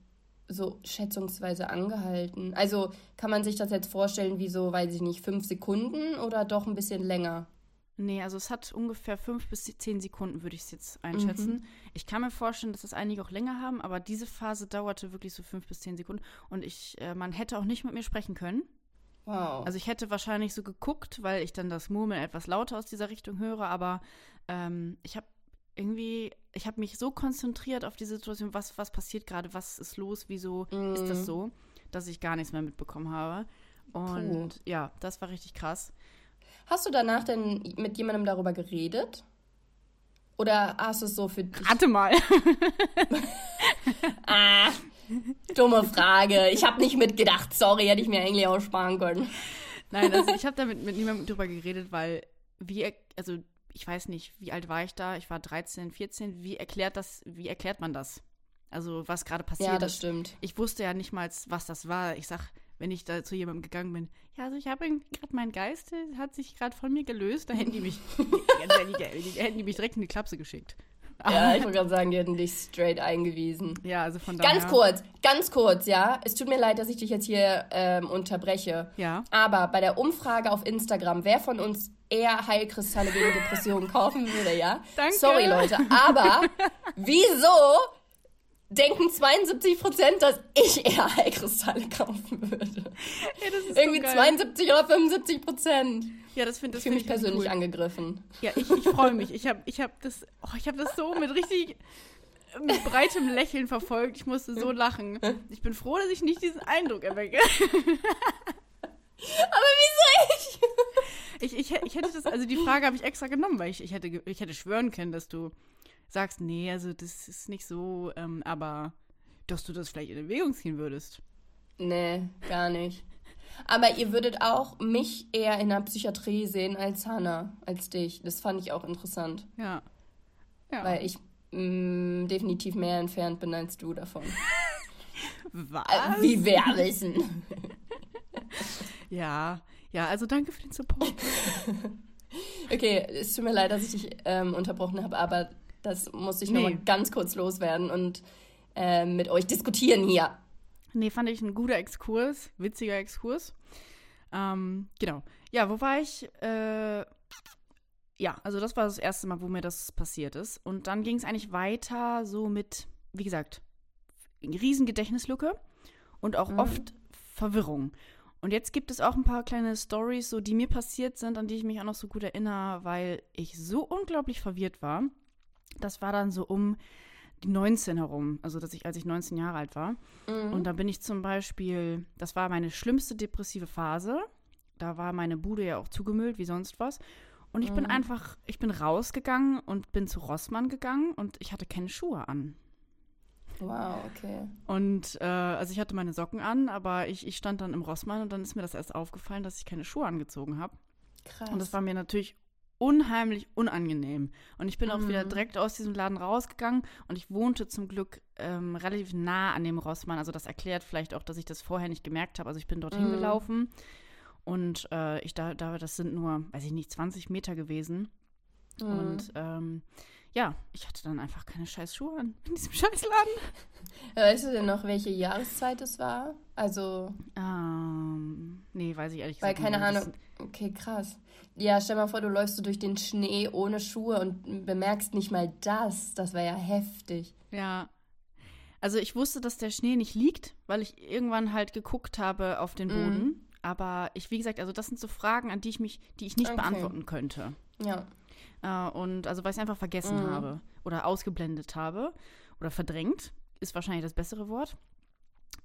so schätzungsweise angehalten? Also kann man sich das jetzt vorstellen wie so, weiß ich nicht, fünf Sekunden oder doch ein bisschen länger? Nee, also es hat ungefähr fünf bis zehn Sekunden, würde ich es jetzt einschätzen. Mhm. Ich kann mir vorstellen, dass das einige auch länger haben, aber diese Phase dauerte wirklich so fünf bis zehn Sekunden. Und ich, äh, man hätte auch nicht mit mir sprechen können. Wow. Also ich hätte wahrscheinlich so geguckt, weil ich dann das Murmeln etwas lauter aus dieser Richtung höre, aber ähm, ich habe irgendwie, ich habe mich so konzentriert auf die Situation, was, was passiert gerade, was ist los, wieso mm. ist das mhm. so, dass ich gar nichts mehr mitbekommen habe. Und Puh. ja, das war richtig krass. Hast du danach denn mit jemandem darüber geredet? Oder hast du es so für dich? Warte mal. ah, Dumme Frage. Ich habe nicht mitgedacht. Sorry, hätte ich mir eigentlich auch sparen können. Nein, also ich habe damit mit niemandem drüber geredet, weil wie, also ich weiß nicht, wie alt war ich da? Ich war 13, 14. Wie erklärt das, wie erklärt man das? Also was gerade passiert ist. Ja, das stimmt. Ich wusste ja nicht mal, was das war. Ich sag, wenn ich da zu jemandem gegangen bin, ja, also ich habe gerade mein Geist hat sich gerade von mir gelöst, da hätten die mich, hätten die mich direkt in die Klapse geschickt. Ja, ich wollte gerade sagen, die hätten dich straight eingewiesen. Ja, also von daher. Ganz kurz, ganz kurz, ja. Es tut mir leid, dass ich dich jetzt hier ähm, unterbreche. Ja. Aber bei der Umfrage auf Instagram, wer von uns eher Heilkristalle gegen Depressionen kaufen würde, ja? Danke. Sorry, Leute, aber wieso denken 72 Prozent, dass ich eher Heilkristalle kaufen würde? Ja, das ist Irgendwie so 72 oder 75 Prozent. Ja, das finde ich. Fühle mich persönlich cool. angegriffen. Ja, ich, ich freue mich. Ich habe ich hab das, oh, hab das so mit richtig. mit breitem Lächeln verfolgt. Ich musste so lachen. Ich bin froh, dass ich nicht diesen Eindruck erwecke. Aber wieso ich? Ich, ich, ich hätte das, also die Frage habe ich extra genommen, weil ich, ich, hätte, ich hätte schwören können, dass du sagst, nee, also das ist nicht so, ähm, aber dass du das vielleicht in Erwägung ziehen würdest. Nee, gar nicht. Aber ihr würdet auch mich eher in der Psychiatrie sehen als Hannah, als dich. Das fand ich auch interessant. Ja. ja. Weil ich mh, mm, definitiv mehr entfernt bin als du davon. Was? Äh, wie wir wissen. ja, ja, also danke für den Support. okay, es tut mir leid, dass ich dich ähm, unterbrochen habe, aber das muss ich nee. nochmal ganz kurz loswerden und äh, mit euch diskutieren hier. Nee, fand ich ein guter Exkurs, witziger Exkurs. Ähm, genau. Ja, wo war ich? Äh, ja, also das war das erste Mal, wo mir das passiert ist. Und dann ging es eigentlich weiter so mit, wie gesagt, riesen Gedächtnislücke und auch mhm. oft Verwirrung. Und jetzt gibt es auch ein paar kleine Stories, so die mir passiert sind, an die ich mich auch noch so gut erinnere, weil ich so unglaublich verwirrt war. Das war dann so um die 19 herum, also dass ich, als ich 19 Jahre alt war. Mhm. Und da bin ich zum Beispiel, das war meine schlimmste depressive Phase. Da war meine Bude ja auch zugemüllt wie sonst was. Und ich mhm. bin einfach, ich bin rausgegangen und bin zu Rossmann gegangen und ich hatte keine Schuhe an. Wow, okay. Und äh, also ich hatte meine Socken an, aber ich, ich stand dann im Rossmann und dann ist mir das erst aufgefallen, dass ich keine Schuhe angezogen habe. Krass. Und das war mir natürlich unheimlich unangenehm. Und ich bin mhm. auch wieder mhm. direkt aus diesem Laden rausgegangen und ich wohnte zum Glück ähm, relativ nah an dem Rossmann. Also das erklärt vielleicht auch, dass ich das vorher nicht gemerkt habe. Also ich bin dorthin mhm. gelaufen und äh, ich da, da, das sind nur, weiß ich nicht, 20 Meter gewesen. Mhm. Und ähm, ja, ich hatte dann einfach keine scheiß Schuhe an in diesem Scheißladen. Weißt du denn noch, welche Jahreszeit es war? Also. Ähm, nee, weiß ich ehrlich gesagt nicht. Weil keine Ahnung. Okay, krass. Ja, stell mal vor, du läufst so durch den Schnee ohne Schuhe und bemerkst nicht mal das. Das wäre ja heftig. Ja. Also ich wusste, dass der Schnee nicht liegt, weil ich irgendwann halt geguckt habe auf den mhm. Boden. Mm. Aber ich, wie gesagt, also das sind so Fragen, an die ich mich, die ich nicht okay. beantworten könnte. Ja. Äh, und also weil ich es einfach vergessen mm. habe oder ausgeblendet habe oder verdrängt, ist wahrscheinlich das bessere Wort.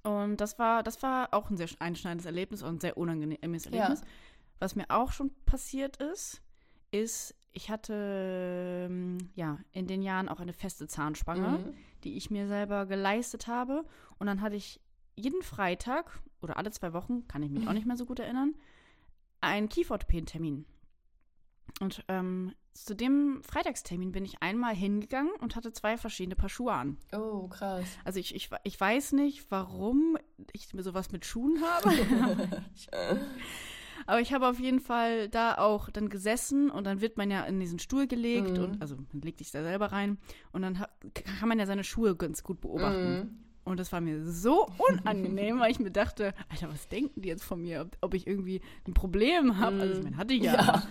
Und das war, das war auch ein sehr einschneidendes Erlebnis und ein sehr unangenehmes Erlebnis. Ja. Was mir auch schon passiert ist, ist, ich hatte ähm, ja in den Jahren auch eine feste Zahnspange, mhm. die ich mir selber geleistet habe. Und dann hatte ich jeden Freitag oder alle zwei Wochen, kann ich mich auch nicht mehr so gut erinnern, einen Kieferorthopädentermin. Und ähm, zu dem Freitagstermin bin ich einmal hingegangen und hatte zwei verschiedene Paar Schuhe an. Oh, krass. Also ich, ich, ich weiß nicht, warum ich sowas mit Schuhen habe. Aber ich habe auf jeden Fall da auch dann gesessen und dann wird man ja in diesen Stuhl gelegt mhm. und also man legt sich da selber rein und dann kann man ja seine Schuhe ganz gut beobachten. Mhm. Und das war mir so unangenehm, weil ich mir dachte, Alter, was denken die jetzt von mir? Ob, ob ich irgendwie ein Problem habe? Also ich meine, hatte ich ja. ja.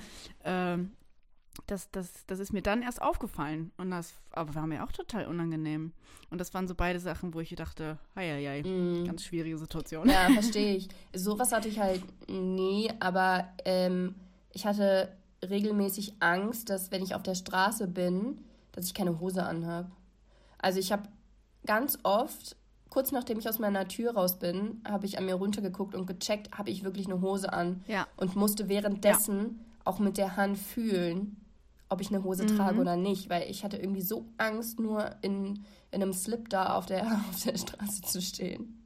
Ähm, das, das, das ist mir dann erst aufgefallen. Und das aber war mir auch total unangenehm. Und das waren so beide Sachen, wo ich dachte, hei, mm. ganz schwierige Situation. Ja, verstehe ich. Sowas hatte ich halt nie, aber ähm, ich hatte regelmäßig Angst, dass wenn ich auf der Straße bin, dass ich keine Hose anhabe. Also ich habe ganz oft, kurz nachdem ich aus meiner Tür raus bin, habe ich an mir runtergeguckt und gecheckt, habe ich wirklich eine Hose an. Ja. Und musste währenddessen ja. auch mit der Hand fühlen, ob ich eine Hose mhm. trage oder nicht, weil ich hatte irgendwie so Angst, nur in, in einem Slip da auf der, auf der Straße zu stehen.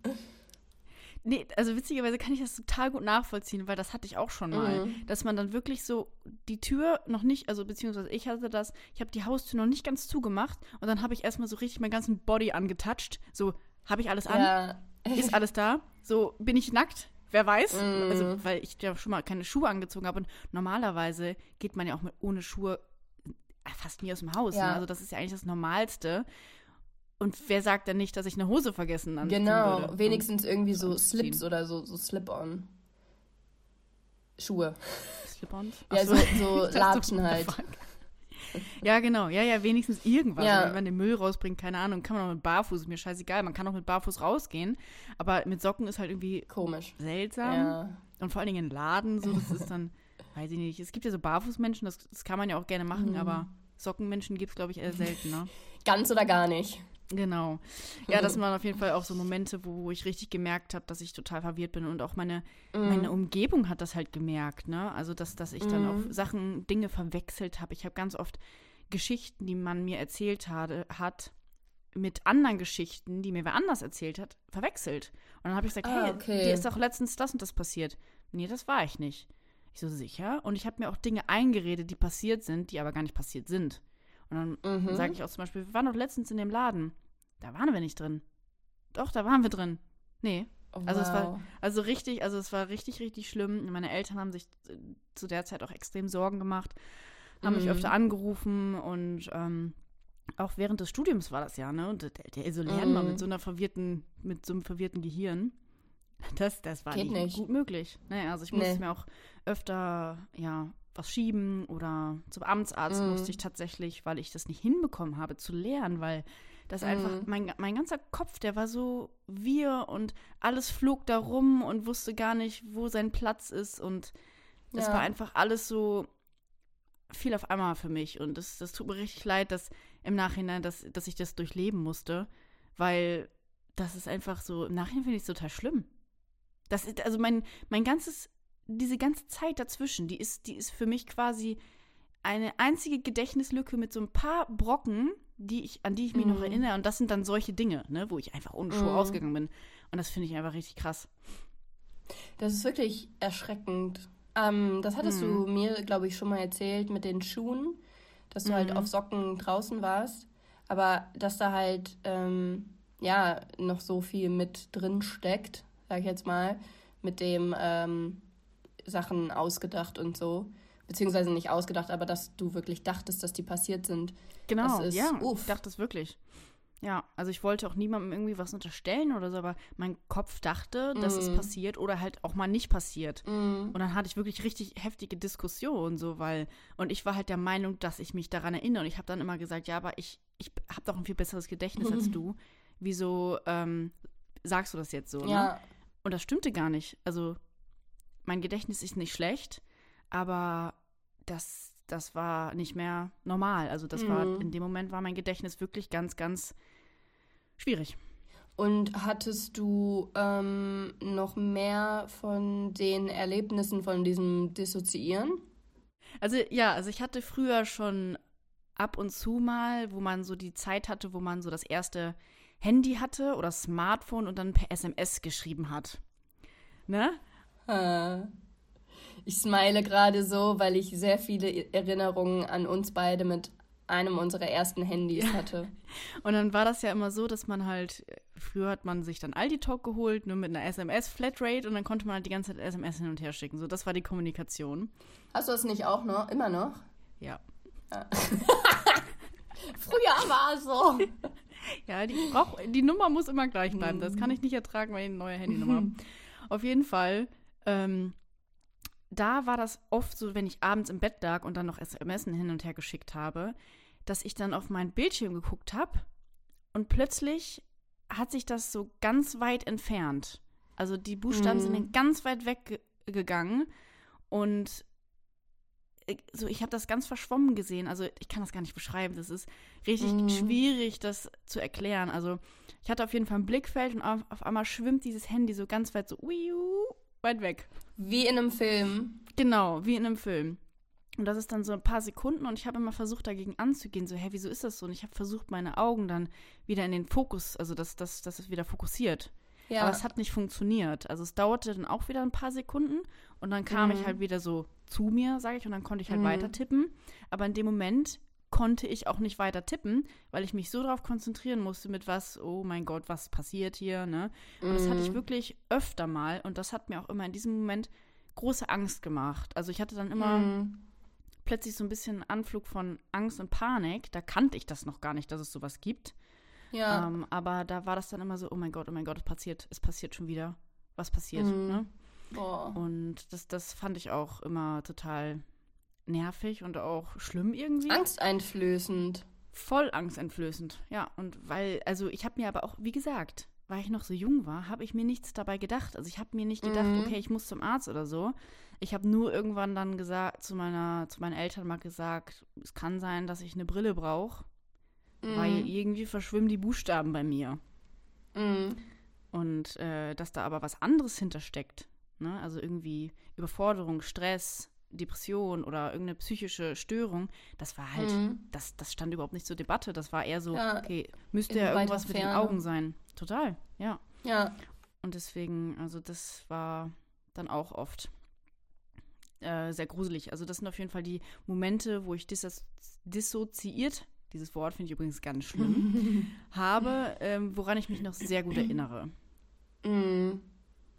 Nee, also witzigerweise kann ich das total gut nachvollziehen, weil das hatte ich auch schon mal. Mhm. Dass man dann wirklich so die Tür noch nicht, also beziehungsweise ich hatte das, ich habe die Haustür noch nicht ganz zugemacht und dann habe ich erstmal so richtig meinen ganzen Body angetouched. So, habe ich alles an? Ja. Ist alles da? So, bin ich nackt? Wer weiß? Mm. Also, weil ich ja schon mal keine Schuhe angezogen habe. Und normalerweise geht man ja auch mit, ohne Schuhe fast nie aus dem Haus. Ne? Ja. Ne? Also das ist ja eigentlich das Normalste. Und wer sagt denn nicht, dass ich eine Hose vergessen habe? Genau, würde? wenigstens irgendwie so Slips oder so, so Slip-on. Schuhe. Slip-ons? Ja, so, so Latschen halt. Ja, genau. Ja, ja, wenigstens irgendwas. Ja. Wenn man den Müll rausbringt, keine Ahnung, kann man auch mit Barfuß, ist mir scheißegal. Man kann auch mit Barfuß rausgehen. Aber mit Socken ist halt irgendwie komisch. Seltsam. Ja. Und vor allen Dingen in Laden, so, das ist dann, weiß ich nicht. Es gibt ja so Barfußmenschen, das, das kann man ja auch gerne machen, mhm. aber Sockenmenschen gibt es, glaube ich, eher selten, ne? Ganz oder gar nicht. Genau. Ja, das waren auf jeden Fall auch so Momente, wo ich richtig gemerkt habe, dass ich total verwirrt bin und auch meine, mm. meine Umgebung hat das halt gemerkt, ne? Also, dass, dass ich mm. dann auch mhm. Sachen, Dinge verwechselt habe. Ich habe ganz oft Geschichten, die man mir erzählt hatte, hat, mit anderen Geschichten, die mir wer anders erzählt hat, verwechselt. Und dann habe ich gesagt, ah, hey, okay. dir ist doch letztens das und das passiert. Nee, das war ich nicht. Ich so, sicher? Und ich habe mir auch Dinge eingeredet, die passiert sind, die aber gar nicht passiert sind. Und dann mhm. sage ich auch zum Beispiel, wir waren doch letztens in dem Laden. Da waren wir nicht drin. Doch, da waren wir drin. Nee. Oh, also wow. es war also richtig, also es war richtig, richtig schlimm. Meine Eltern haben sich zu der Zeit auch extrem Sorgen gemacht, haben mhm. mich öfter angerufen und ähm, auch während des Studiums war das ja, ne? Und der, der isolieren mm. mal mit so einer verwirrten, mit so einem verwirrten Gehirn. Das, das war nicht, nicht, gut möglich. Ne? Also ich musste nee. mir auch öfter, ja, was schieben oder zum Amtsarzt mm. musste ich tatsächlich, weil ich das nicht hinbekommen habe, zu lernen, weil das mm. einfach, mein, mein ganzer Kopf, der war so wir und alles flog da rum und wusste gar nicht, wo sein Platz ist und es ja. war einfach alles so viel auf einmal für mich und das, das tut mir richtig leid, dass im Nachhinein, dass, dass ich das durchleben musste, weil das ist einfach so, im Nachhinein finde ich es total schlimm. Das ist, also mein, mein ganzes, diese ganze Zeit dazwischen, die ist, die ist für mich quasi eine einzige Gedächtnislücke mit so ein paar Brocken, die ich, an die ich mich mhm. noch erinnere. Und das sind dann solche Dinge, ne, wo ich einfach ohne Schuhe mhm. rausgegangen bin. Und das finde ich einfach richtig krass. Das ist wirklich erschreckend. Ähm, das hattest mhm. du mir, glaube ich, schon mal erzählt mit den Schuhen dass du halt mhm. halt auf Socken draußen warst, aber dass da halt ähm, ja noch so viel mit drin steckt, sag ich jetzt mal, mit dem ähm, Sachen ausgedacht und so. Beziehungsweise nicht ausgedacht, aber dass du wirklich dachtest, dass die passiert sind. Genau, ist, ja, uff. ich dachte es wirklich. Ja, also ich wollte auch niemandem irgendwie was unterstellen oder so, aber mein Kopf dachte, dass mm. es passiert oder halt auch mal nicht passiert. Mm. Und dann hatte ich wirklich richtig heftige Diskussionen so, weil und ich war halt der Meinung, dass ich mich daran erinnere und ich habe dann immer gesagt, ja, aber ich ich habe doch ein viel besseres Gedächtnis als du. Wieso ähm, sagst du das jetzt so? Ne? Ja. Ne? Und das stimmte gar nicht. Also mein Gedächtnis ist nicht schlecht, aber das das war nicht mehr normal. Also das mm. war mhm. in dem Moment war mein Gedächtnis wirklich ganz ganz schwierig. Und hattest du ähm, noch mehr von den Erlebnissen von diesem Dissoziieren? Also ja, also ich hatte früher schon ab und zu mal, wo man so die Zeit hatte, wo man so das erste Handy hatte oder Smartphone und dann per SMS geschrieben hat. Ne? Ich smile gerade so, weil ich sehr viele Erinnerungen an uns beide mit einem unserer ersten Handys ja. hatte. Und dann war das ja immer so, dass man halt, früher hat man sich dann Aldi Talk geholt, nur mit einer SMS-Flatrate und dann konnte man halt die ganze Zeit SMS hin und her schicken. So, das war die Kommunikation. Hast du das nicht auch noch, immer noch? Ja. Ah. Früher war es so. Ja, die, brauch, die Nummer muss immer gleich bleiben. Das kann ich nicht ertragen, weil ich eine neue Handynummer habe. Auf jeden Fall, ähm, da war das oft so, wenn ich abends im Bett lag und dann noch SMS hin und her geschickt habe, dass ich dann auf mein Bildschirm geguckt habe und plötzlich hat sich das so ganz weit entfernt. Also die Buchstaben mhm. sind ganz weit weggegangen und so ich habe das ganz verschwommen gesehen. Also ich kann das gar nicht beschreiben. Das ist richtig mhm. schwierig, das zu erklären. Also ich hatte auf jeden Fall ein Blickfeld und auf, auf einmal schwimmt dieses Handy so ganz weit so uiu, weit weg. Wie in einem Film. Genau, wie in einem Film. Und das ist dann so ein paar Sekunden und ich habe immer versucht, dagegen anzugehen. So, hä, wieso ist das so? Und ich habe versucht, meine Augen dann wieder in den Fokus, also dass das, das ist wieder fokussiert. Ja. Aber es hat nicht funktioniert. Also es dauerte dann auch wieder ein paar Sekunden und dann kam mhm. ich halt wieder so zu mir, sage ich, und dann konnte ich halt mhm. weiter tippen. Aber in dem Moment konnte ich auch nicht weiter tippen, weil ich mich so darauf konzentrieren musste, mit was, oh mein Gott, was passiert hier, ne? Und mhm. das hatte ich mhm. wirklich öfter mal und das hat mir auch immer in diesem Moment große Angst gemacht. Also ich hatte dann immer mhm. plötzlich so ein bisschen Anflug von Angst und Panik. Da kannte ich das noch gar nicht, dass es sowas gibt. Ja. Ähm, aber da war das dann immer so, oh mein Gott, oh mein Gott, es passiert, es passiert schon wieder. Was passiert, mhm. ne? Boah. Und das, das fand ich auch immer total nervig und auch schlimm irgendwie. Angsteinflößend. Voll angsteinflößend, ja. Und weil, also ich habe mir aber auch, wie gesagt, weil ich noch so jung war, habe ich mir nichts dabei gedacht. Also ich habe mir nicht gedacht, mhm. okay, ich muss zum Arzt oder so. Ich habe nur irgendwann dann gesagt, zu meiner, zu meinen Eltern mal gesagt, es kann sein, dass ich eine Brille brauche. Mhm. Weil irgendwie verschwimmen die Buchstaben bei mir. Mhm. Und äh, dass da aber was anderes hintersteckt. Ne? Also irgendwie Überforderung, Stress, Depression oder irgendeine psychische Störung, das war halt, mhm. das, das stand überhaupt nicht zur Debatte. Das war eher so, ja, okay, müsste ja irgendwas mit den Augen sein. Total, ja. Ja. Und deswegen, also das war dann auch oft äh, sehr gruselig. Also das sind auf jeden Fall die Momente, wo ich dis dissoziiert, dieses Wort finde ich übrigens ganz schlimm, habe, ähm, woran ich mich noch sehr gut erinnere. Mhm.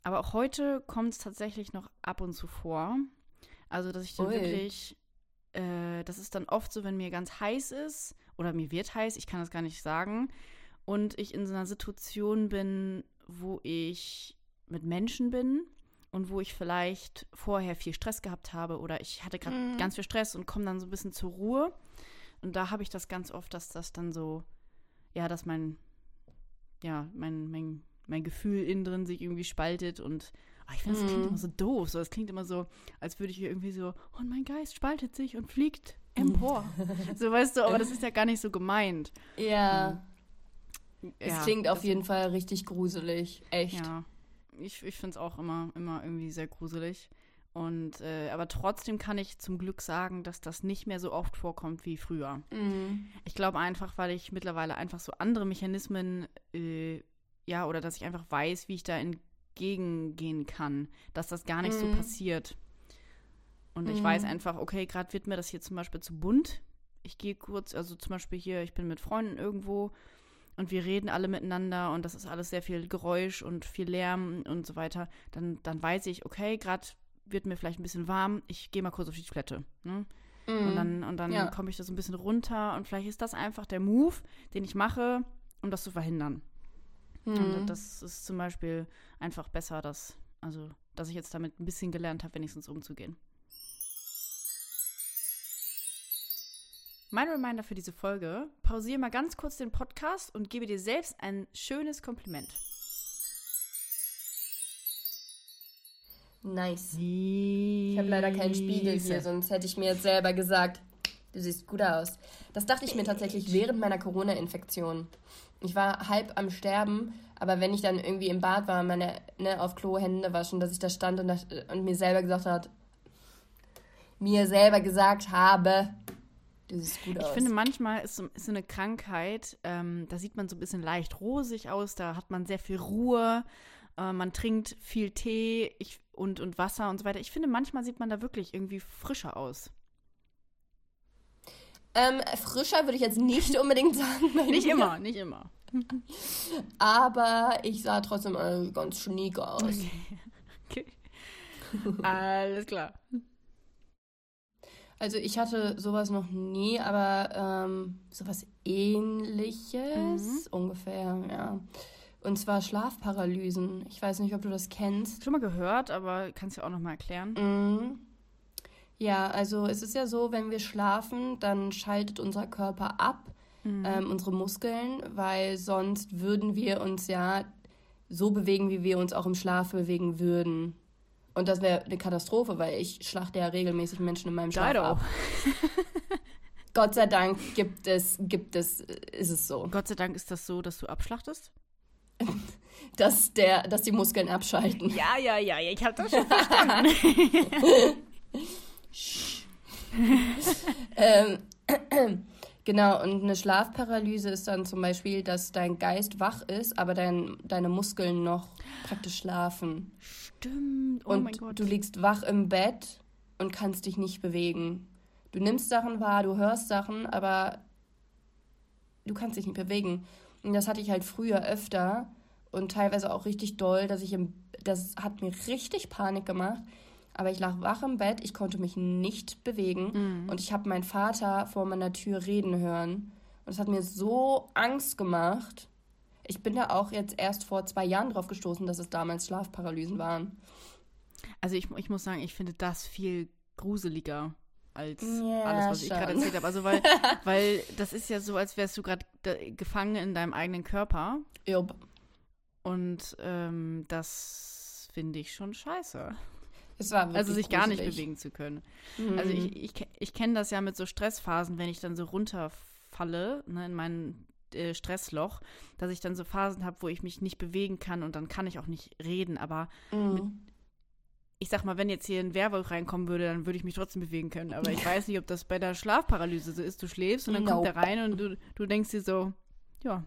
Aber auch heute kommt es tatsächlich noch ab und zu vor. Also, dass ich dann Ui. wirklich, äh, das ist dann oft so, wenn mir ganz heiß ist oder mir wird heiß, ich kann das gar nicht sagen, und ich in so einer Situation bin, wo ich mit Menschen bin und wo ich vielleicht vorher viel Stress gehabt habe oder ich hatte gerade mhm. ganz viel Stress und komme dann so ein bisschen zur Ruhe. Und da habe ich das ganz oft, dass das dann so, ja, dass mein, ja, mein, mein, mein Gefühl innen drin sich irgendwie spaltet und oh, ich finde, das klingt mhm. immer so doof. So, das klingt immer so, als würde ich hier irgendwie so, oh, mein Geist spaltet sich und fliegt empor. so, weißt du, aber das ist ja gar nicht so gemeint. Ja. Mhm. Es ja, klingt auf jeden Fall richtig gruselig. Echt. Ja. Ich, ich finde es auch immer, immer irgendwie sehr gruselig. Und äh, aber trotzdem kann ich zum Glück sagen, dass das nicht mehr so oft vorkommt wie früher. Mhm. Ich glaube einfach, weil ich mittlerweile einfach so andere Mechanismen, äh, ja, oder dass ich einfach weiß, wie ich da entgegengehen kann, dass das gar nicht mhm. so passiert. Und mhm. ich weiß einfach, okay, gerade wird mir das hier zum Beispiel zu bunt. Ich gehe kurz, also zum Beispiel hier, ich bin mit Freunden irgendwo und wir reden alle miteinander und das ist alles sehr viel Geräusch und viel Lärm und so weiter, dann, dann weiß ich, okay, gerade wird mir vielleicht ein bisschen warm, ich gehe mal kurz auf die Toilette. Ne? Mm. Und dann, und dann ja. komme ich da so ein bisschen runter und vielleicht ist das einfach der Move, den ich mache, um das zu verhindern. Mm. Und das ist zum Beispiel einfach besser, dass, also, dass ich jetzt damit ein bisschen gelernt habe, wenigstens umzugehen. Mein Reminder für diese Folge: pausiere mal ganz kurz den Podcast und gebe dir selbst ein schönes Kompliment. Nice. Ich habe leider keinen Spiegel hier, sonst hätte ich mir jetzt selber gesagt, du siehst gut aus. Das dachte ich mir tatsächlich während meiner Corona-Infektion. Ich war halb am Sterben, aber wenn ich dann irgendwie im Bad war, meine ne, auf Klo Hände waschen, dass ich da stand und, das, und mir selber gesagt hat, mir selber gesagt habe, du siehst gut aus. Ich finde, manchmal ist so, ist so eine Krankheit, ähm, da sieht man so ein bisschen leicht rosig aus, da hat man sehr viel Ruhe, äh, man trinkt viel Tee. Ich und, und Wasser und so weiter. Ich finde, manchmal sieht man da wirklich irgendwie frischer aus. Ähm, frischer würde ich jetzt nicht unbedingt sagen. nicht mir. immer, nicht immer. Aber ich sah trotzdem äh, ganz schniek aus. Okay. okay. Alles klar. Also ich hatte sowas noch nie, aber ähm, sowas ähnliches mhm. ungefähr, ja. Und zwar Schlafparalysen. Ich weiß nicht, ob du das kennst. Schon mal gehört, aber kannst du auch noch mal erklären? Mhm. Ja, also es ist ja so, wenn wir schlafen, dann schaltet unser Körper ab, mhm. ähm, unsere Muskeln, weil sonst würden wir uns ja so bewegen, wie wir uns auch im Schlaf bewegen würden. Und das wäre eine Katastrophe, weil ich schlachte ja regelmäßig Menschen in meinem Schlaf ab. Gott sei Dank gibt es, gibt es, ist es so. Gott sei Dank ist das so, dass du abschlachtest? dass, der, dass die Muskeln abschalten. Ja, ja, ja, ich habe das schon verstanden. ähm, genau, und eine Schlafparalyse ist dann zum Beispiel, dass dein Geist wach ist, aber dein, deine Muskeln noch praktisch schlafen. Stimmt, oh und mein Gott. Du liegst wach im Bett und kannst dich nicht bewegen. Du nimmst Sachen wahr, du hörst Sachen, aber du kannst dich nicht bewegen. Und das hatte ich halt früher öfter und teilweise auch richtig doll, dass ich im, das hat mir richtig Panik gemacht. Aber ich lag wach im Bett, ich konnte mich nicht bewegen mhm. und ich habe meinen Vater vor meiner Tür reden hören. Und es hat mir so Angst gemacht. Ich bin da auch jetzt erst vor zwei Jahren drauf gestoßen, dass es damals Schlafparalysen waren. Also ich, ich muss sagen, ich finde das viel gruseliger als ja, alles, was schon. ich gerade erzählt habe. Also weil, weil das ist ja so, als wärst du gerade gefangen in deinem eigenen Körper. Jupp. Und ähm, das finde ich schon scheiße. Es war also sich gar nicht bewegen zu können. Mhm. Also ich, ich, ich kenne das ja mit so Stressphasen, wenn ich dann so runter falle, ne, in mein äh, Stressloch, dass ich dann so Phasen habe, wo ich mich nicht bewegen kann und dann kann ich auch nicht reden. Aber Mhm. mit, ich sag mal, wenn jetzt hier ein Werwolf reinkommen würde, dann würde ich mich trotzdem bewegen können. Aber ich weiß nicht, ob das bei der Schlafparalyse so ist. Du schläfst und dann kommt Nope. er rein und du, du denkst dir so, ja,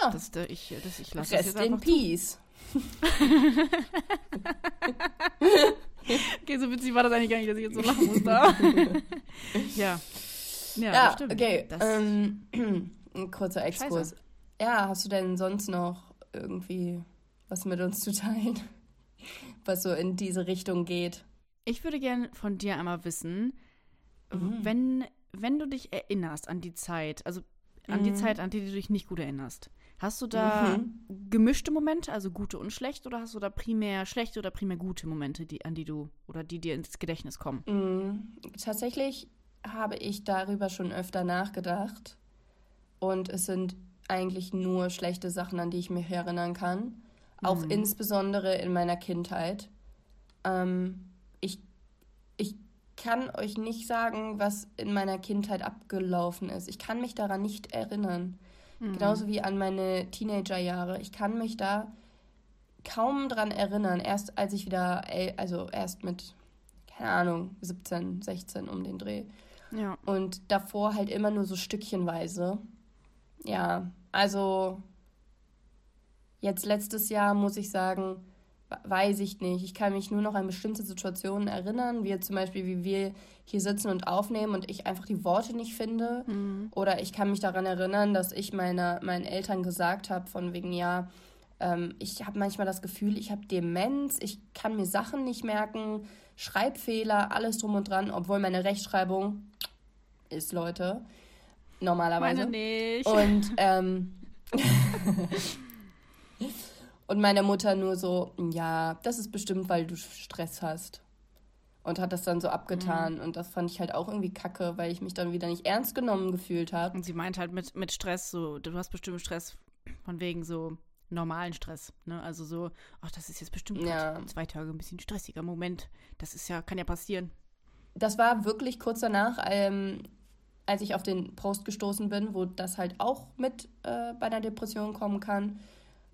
Ja, das, äh, ich, das, ich lasse das Rest jetzt in einfach zu. Okay, so witzig war das eigentlich gar nicht, dass ich jetzt so lachen musste. ja. Ja, Ja, stimmt. okay. Das, ähm, ein kurzer Exkurs. Scheiße. Ja, hast du denn sonst noch irgendwie was mit uns zu teilen, was so in diese Richtung geht? Ich würde gerne von dir einmal wissen, Mhm. wenn, wenn du dich erinnerst an die Zeit, also an die Mhm. Zeit, an die du dich nicht gut erinnerst, hast du da Mhm. gemischte Momente, also gute und schlechte, oder hast du da primär schlechte oder primär gute Momente, die, an die du oder die dir ins Gedächtnis kommen? Mm, Tatsächlich habe ich darüber schon öfter nachgedacht. Und es sind eigentlich nur schlechte Sachen, an die ich mich erinnern kann. Auch Mhm. insbesondere in meiner Kindheit. Ähm, ich, ich kann euch nicht sagen, was in meiner Kindheit abgelaufen ist. Ich kann mich daran nicht erinnern. Mhm. Genauso wie an meine Teenagerjahre. Ich kann mich da kaum dran erinnern. Erst als ich wieder, also erst mit, keine Ahnung, 17, 16 um den Dreh. Ja. Und davor halt immer nur so stückchenweise. Ja, also jetzt letztes Jahr muss ich sagen, weiß ich nicht. Ich kann mich nur noch an bestimmte Situationen erinnern, wie zum Beispiel, wie wir hier sitzen und aufnehmen und ich einfach die Worte nicht finde. Mhm. Oder ich kann mich daran erinnern, dass ich meiner, meinen Eltern gesagt habe, von wegen, ja, ähm, ich habe manchmal das Gefühl, ich habe Demenz, ich kann mir Sachen nicht merken, Schreibfehler, alles drum und dran, obwohl meine Rechtschreibung ist, Leute, normalerweise. Meine nicht. Und, ähm, und meine Mutter nur so, ja, das ist bestimmt, weil du Stress hast. Und hat das dann so abgetan. Mhm. Und das fand ich halt auch irgendwie kacke, weil ich mich dann wieder nicht ernst genommen gefühlt habe. Und sie meint halt mit, mit Stress, so, du hast bestimmt Stress von wegen so normalen Stress, ne? Also so, ach, das ist jetzt bestimmt Ja. zwei Tage ein bisschen stressiger Moment. Das ist ja, kann ja passieren. Das war wirklich kurz danach, ähm, als ich auf den Post gestoßen bin, wo das halt auch mit äh, bei einer Depression kommen kann,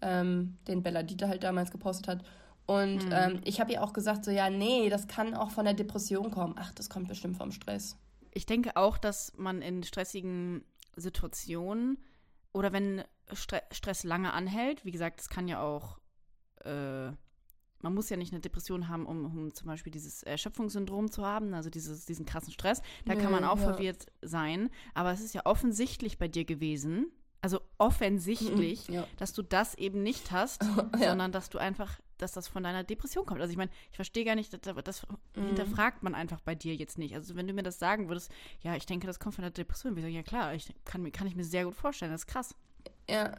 ähm, den Bella Dieter halt damals gepostet hat. Und Mhm. ähm, ich habe ihr auch gesagt, so ja, nee, das kann auch von der Depression kommen. Ach, das kommt bestimmt vom Stress. Ich denke auch, dass man in stressigen Situationen oder wenn Stre Stress lange anhält, wie gesagt, es kann ja auch, äh, man muss ja nicht eine Depression haben, um, um zum Beispiel dieses Erschöpfungssyndrom zu haben, also dieses, diesen krassen Stress. Da kann Nee, man auch ja. verwirrt sein. Aber es ist ja offensichtlich bei dir gewesen, also offensichtlich, Ja. dass du das eben nicht hast, Ja. sondern dass du einfach, dass das von deiner Depression kommt. Also ich meine, ich verstehe gar nicht, das, das Mhm. hinterfragt man einfach bei dir jetzt nicht. Also wenn du mir das sagen würdest, ja, ich denke, das kommt von der Depression, wir sagen, ja klar, ich kann, kann ich mir sehr gut vorstellen, das ist krass. Ja.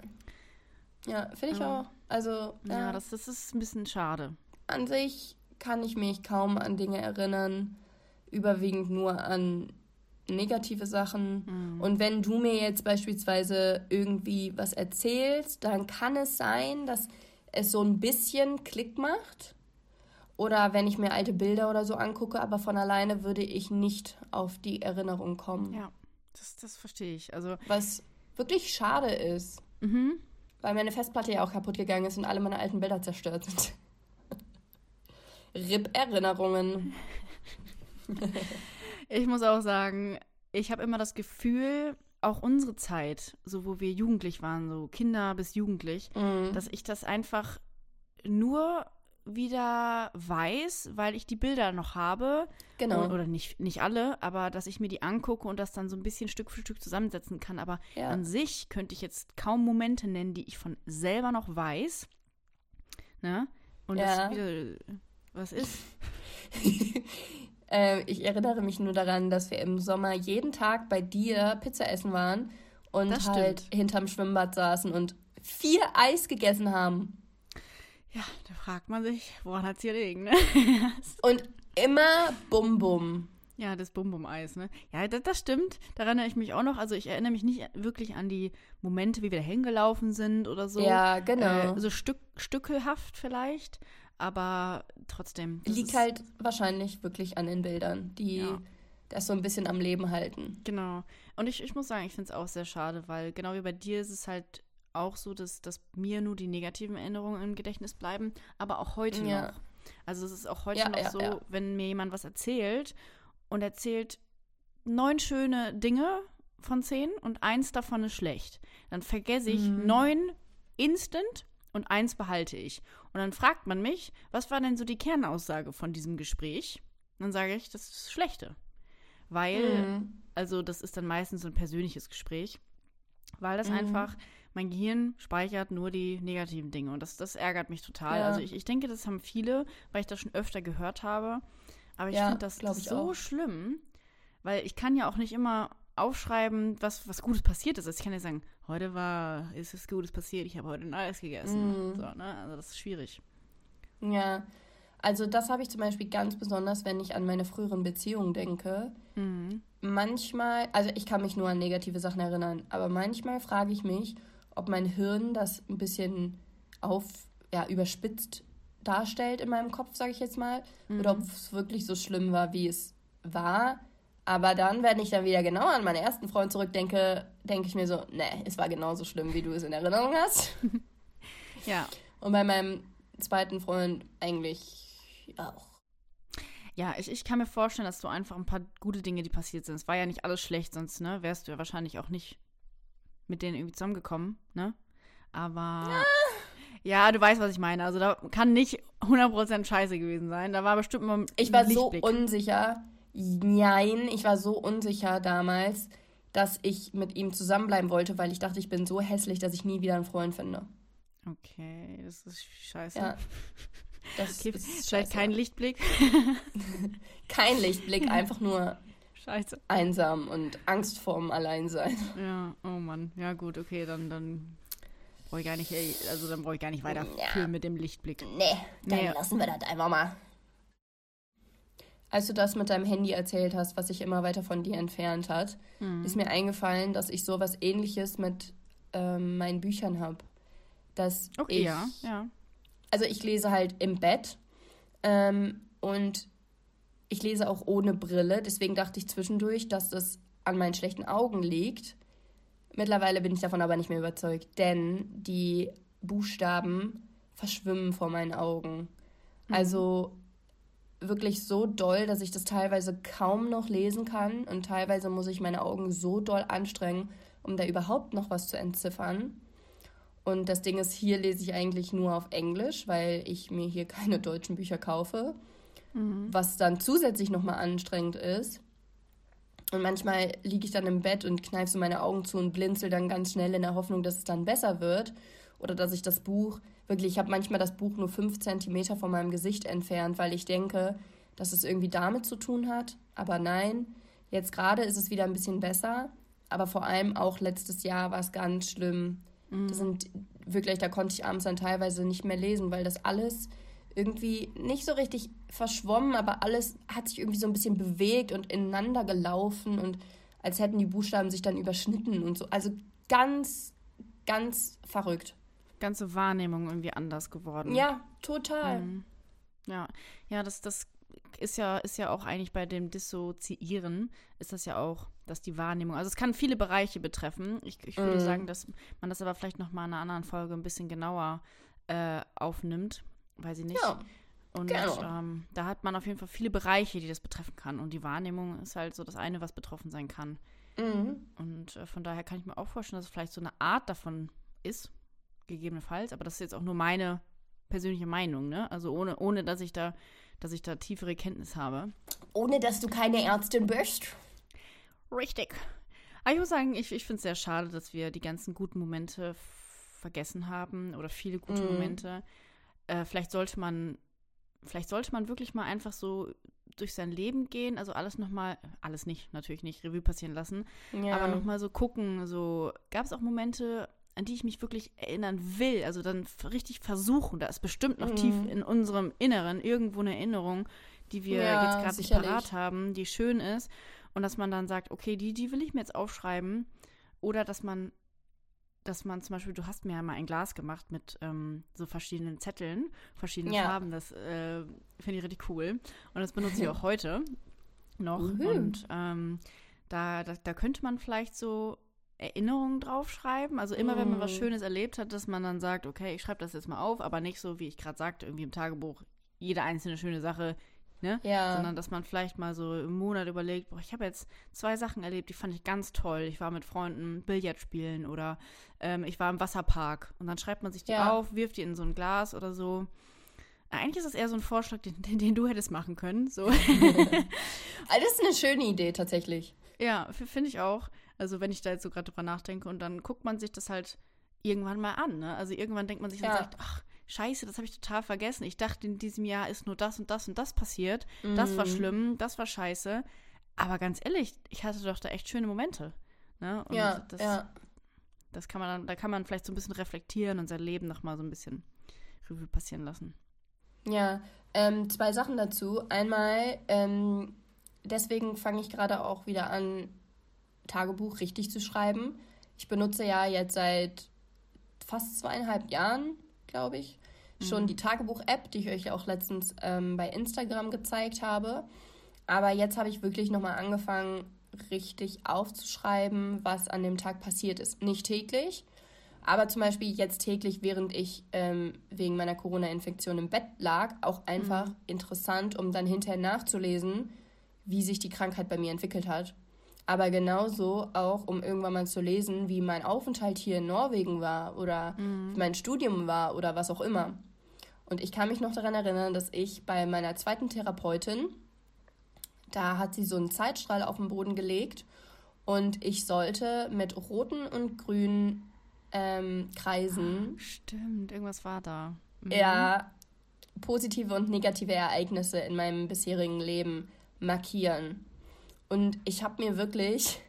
Ja, finde ich Ja. auch. Also, Ja, ja, das, das ist ein bisschen schade. an sich kann ich mich kaum an Dinge erinnern. Überwiegend nur an negative Sachen. Mhm. Und wenn du mir jetzt beispielsweise irgendwie was erzählst, dann kann es sein, dass es so ein bisschen Klick macht. Oder wenn ich mir alte Bilder oder so angucke, aber von alleine würde ich nicht auf die Erinnerung kommen. Ja, das, das verstehe ich. Also, Was wirklich schade ist, mhm. weil meine Festplatte ja auch kaputt gegangen ist und alle meine alten Bilder zerstört sind. RIP Erinnerungen. ich muss auch sagen, ich habe immer das Gefühl, auch unsere Zeit, so wo wir jugendlich waren, so Kinder bis jugendlich, Mhm. dass ich das einfach nur wieder weiß, weil ich die Bilder noch habe. Genau. Oder nicht, nicht alle, aber dass ich mir die angucke und das dann so ein bisschen Stück für Stück zusammensetzen kann. Aber Ja. an sich könnte ich jetzt kaum Momente nennen, die ich von selber noch weiß. Ne? Und Ja. das wieder, was ist? äh, ich erinnere mich nur daran, dass wir im Sommer jeden Tag bei dir Pizza essen waren und Das halt stimmt. hinterm Schwimmbad saßen und vier Eis gegessen haben. Ja, da fragt man sich, woran hat es hier liegen, ne? Und immer Bum Bum. Ja, das Bum-Bum-Eis, ne? Ja, das, das stimmt. Daran erinnere ich mich auch noch. Also ich erinnere mich nicht wirklich an die Momente, wie wir da hingelaufen sind oder so. Ja, genau. Äh, so Stück, stückelhaft vielleicht, aber trotzdem. Liegt halt wahrscheinlich wirklich an den Bildern. Die Ja. das so ein bisschen am Leben halten. Genau. Und ich, ich muss sagen, ich finde es auch sehr schade, weil genau wie bei dir ist es halt auch so, dass, dass mir nur die negativen Erinnerungen im Gedächtnis bleiben, aber auch heute ja. noch. Also es ist auch heute ja, noch so, wenn mir jemand was erzählt und erzählt neun schöne Dinge von zehn und eins davon ist schlecht, dann vergesse ich mhm. neun instant und eins behalte ich. Und dann fragt man mich, was war denn so die Kernaussage von diesem Gespräch? Und dann sage ich, das ist das Schlechte. Weil, mhm. also das ist dann meistens so ein persönliches Gespräch, weil das mhm. einfach, mein Gehirn speichert nur die negativen Dinge und das, das ärgert mich total. Ja. Also ich, ich denke, das haben viele, weil ich das schon öfter gehört habe. Aber ich ja, finde das so auch. schlimm, weil ich kann ja auch nicht immer aufschreiben, was, was Gutes passiert ist. Also ich kann ja sagen, heute war, ist es Gutes passiert, ich habe heute ein Eis gegessen. Mm. So, ne? Also das ist schwierig. Ja, also das habe ich zum Beispiel ganz besonders, wenn ich an meine früheren Beziehungen denke. Mhm. Manchmal, also ich kann mich nur an negative Sachen erinnern, aber manchmal frage ich mich, ob mein Hirn das ein bisschen auf, ja, überspitzt darstellt in meinem Kopf, sage ich jetzt mal, mhm. oder ob es wirklich so schlimm war, wie es war. Aber dann, wenn ich dann wieder genau an meinen ersten Freund zurückdenke, denke ich mir so, ne, es war genauso schlimm, wie du es in Erinnerung hast. ja. Und bei meinem zweiten Freund eigentlich auch. Ja, ich, ich kann mir vorstellen, dass du einfach ein paar gute Dinge, die passiert sind. Es war ja nicht alles schlecht, sonst ne, wärst du ja wahrscheinlich auch nicht mit denen irgendwie zusammengekommen, ne? Aber ja. ja, du weißt, was ich meine. Also da kann nicht 100% scheiße gewesen sein. Da war bestimmt mal Ich war so unsicher Nein, ich war so unsicher damals, dass ich mit ihm zusammenbleiben wollte, weil ich dachte, ich bin so hässlich, dass ich nie wieder einen Freund finde. Okay, das ist scheiße. Ja, das okay, ist vielleicht kein Lichtblick. kein Lichtblick, einfach nur scheiße. einsam und Angst vorm Alleinsein. Ja, oh Mann. Ja, gut, okay, dann, dann brauche ich gar nicht, also dann brauche ich gar nicht weiterführen ja. mit dem Lichtblick. Nee, dann nee. lassen wir das einfach mal als du das mit deinem Handy erzählt hast, was sich immer weiter von dir entfernt hat, mhm. ist mir eingefallen, dass ich sowas ähnliches mit ähm, meinen Büchern habe. Dass okay, ich, ja, ja. Also ich lese halt im Bett ähm, und ich lese auch ohne Brille. Deswegen dachte ich zwischendurch, dass das an meinen schlechten Augen liegt. Mittlerweile bin ich davon aber nicht mehr überzeugt, denn die Buchstaben verschwimmen vor meinen Augen. Mhm. Also wirklich so doll, dass ich das teilweise kaum noch lesen kann und teilweise muss ich meine Augen so doll anstrengen, um da überhaupt noch was zu entziffern. Und das Ding ist, hier lese ich eigentlich nur auf Englisch, weil ich mir hier keine deutschen Bücher kaufe, mhm. was dann zusätzlich nochmal anstrengend ist. Und manchmal liege ich dann im Bett und kneife so meine Augen zu und blinzel dann ganz schnell in der Hoffnung, dass es dann besser wird oder dass ich das Buch wirklich, ich habe manchmal das Buch nur fünf Zentimeter von meinem Gesicht entfernt, weil ich denke, dass es irgendwie damit zu tun hat. Aber nein, jetzt gerade ist es wieder ein bisschen besser. Aber vor allem auch letztes Jahr war es ganz schlimm. Mhm. Das sind wirklich, da konnte ich abends dann teilweise nicht mehr lesen, weil das alles irgendwie nicht so richtig verschwommen, aber alles hat sich irgendwie so ein bisschen bewegt und ineinander gelaufen und als hätten die Buchstaben sich dann überschnitten und so. Also ganz, ganz verrückt ganze Wahrnehmung irgendwie anders geworden. Ja, total. Mhm. Ja, ja, das, das ist ja, ist ja auch eigentlich bei dem Dissoziieren, ist das ja auch, dass die Wahrnehmung, also es kann viele Bereiche betreffen. Ich, ich würde mhm. sagen, dass man das aber vielleicht nochmal in einer anderen Folge ein bisschen genauer äh, aufnimmt, weiß ich nicht. Ja. Und ähm, da hat man auf jeden Fall viele Bereiche, die das betreffen kann. Und die Wahrnehmung ist halt so das eine, was betroffen sein kann. Mhm. Und äh, von daher kann ich mir auch vorstellen, dass es vielleicht so eine Art davon ist, gegebenenfalls, aber das ist jetzt auch nur meine persönliche Meinung, ne? Also ohne, ohne dass ich da, dass ich da tiefere Kenntnis habe. Ohne dass du keine Ärztin bist. Richtig. Aber ich muss sagen, ich, ich finde es sehr schade, dass wir die ganzen guten Momente vergessen haben oder viele gute mm. Momente. Äh, vielleicht sollte man, vielleicht sollte man wirklich mal einfach so durch sein Leben gehen, also alles nochmal, alles nicht, natürlich nicht, Revue passieren lassen, ja. aber nochmal so gucken, so, gab es auch Momente, an die ich mich wirklich erinnern will, also dann richtig versuchen, da ist bestimmt noch mhm. tief in unserem Inneren irgendwo eine Erinnerung, die wir ja, jetzt gerade nicht parat haben, die schön ist und dass man dann sagt, okay, die, die will ich mir jetzt aufschreiben oder dass man dass man zum Beispiel, du hast mir ja mal ein Glas gemacht mit ähm, so verschiedenen Zetteln, verschiedenen ja. Farben, das äh, finde ich richtig cool. Und das benutze ich auch heute. noch. Mhm. Und ähm, da, da, da könnte man vielleicht so Erinnerungen draufschreiben. Also immer, wenn man was mhm. Schönes erlebt hat, dass man dann sagt, okay, ich schreibe das jetzt mal auf, aber nicht so, wie ich gerade sagte, irgendwie im Tagebuch jede einzelne schöne Sache, ne? Ja. Sondern dass man vielleicht mal so im Monat überlegt, boah, ich habe jetzt zwei Sachen erlebt, die fand ich ganz toll. Ich war mit Freunden Billard spielen oder ähm, ich war im Wasserpark. Und dann schreibt man sich die ja. auf, wirft die in so ein Glas oder so. Eigentlich ist das eher so ein Vorschlag, den, den du hättest machen können. So. das ist eine schöne Idee tatsächlich. Ja, finde ich auch. Also wenn ich da jetzt so gerade drüber nachdenke und dann guckt man sich das halt irgendwann mal an. Ne? Also irgendwann denkt man sich ja. und sagt, ach, scheiße, das habe ich total vergessen. Ich dachte, in diesem Jahr ist nur das und das und das passiert. Mhm. Das war mhm. schlimm, das war scheiße. Aber ganz ehrlich, ich hatte doch da echt schöne Momente. Ne? Und ja, das, ja. das kann man dann, da kann man vielleicht so ein bisschen reflektieren und sein Leben nochmal so ein bisschen Revue passieren lassen. Ja, ähm, zwei Sachen dazu. Einmal, ähm, deswegen fange ich gerade auch wieder an, Tagebuch richtig zu schreiben. Ich benutze ja jetzt seit fast zweieinhalb Jahren, glaube ich, mhm. schon die Tagebuch-App, die ich euch auch letztens ähm, bei Instagram gezeigt habe. Aber jetzt habe ich wirklich nochmal angefangen, richtig aufzuschreiben, was an dem Tag passiert ist. Nicht täglich, aber zum Beispiel jetzt täglich, während ich ähm, wegen meiner Corona-Infektion im Bett lag, auch einfach mhm. interessant, um dann hinterher nachzulesen, wie sich die Krankheit bei mir entwickelt hat aber genauso auch, um irgendwann mal zu lesen, wie mein Aufenthalt hier in Norwegen war oder mhm. mein Studium war oder was auch immer. Und ich kann mich noch daran erinnern, dass ich bei meiner zweiten Therapeutin, da hat sie so einen Zeitstrahl auf den Boden gelegt und ich sollte mit roten und grünen ähm, Kreisen. Stimmt, irgendwas war da. Mhm. Ja, positive und negative Ereignisse in meinem bisherigen Leben markieren. Und ich habe mir wirklich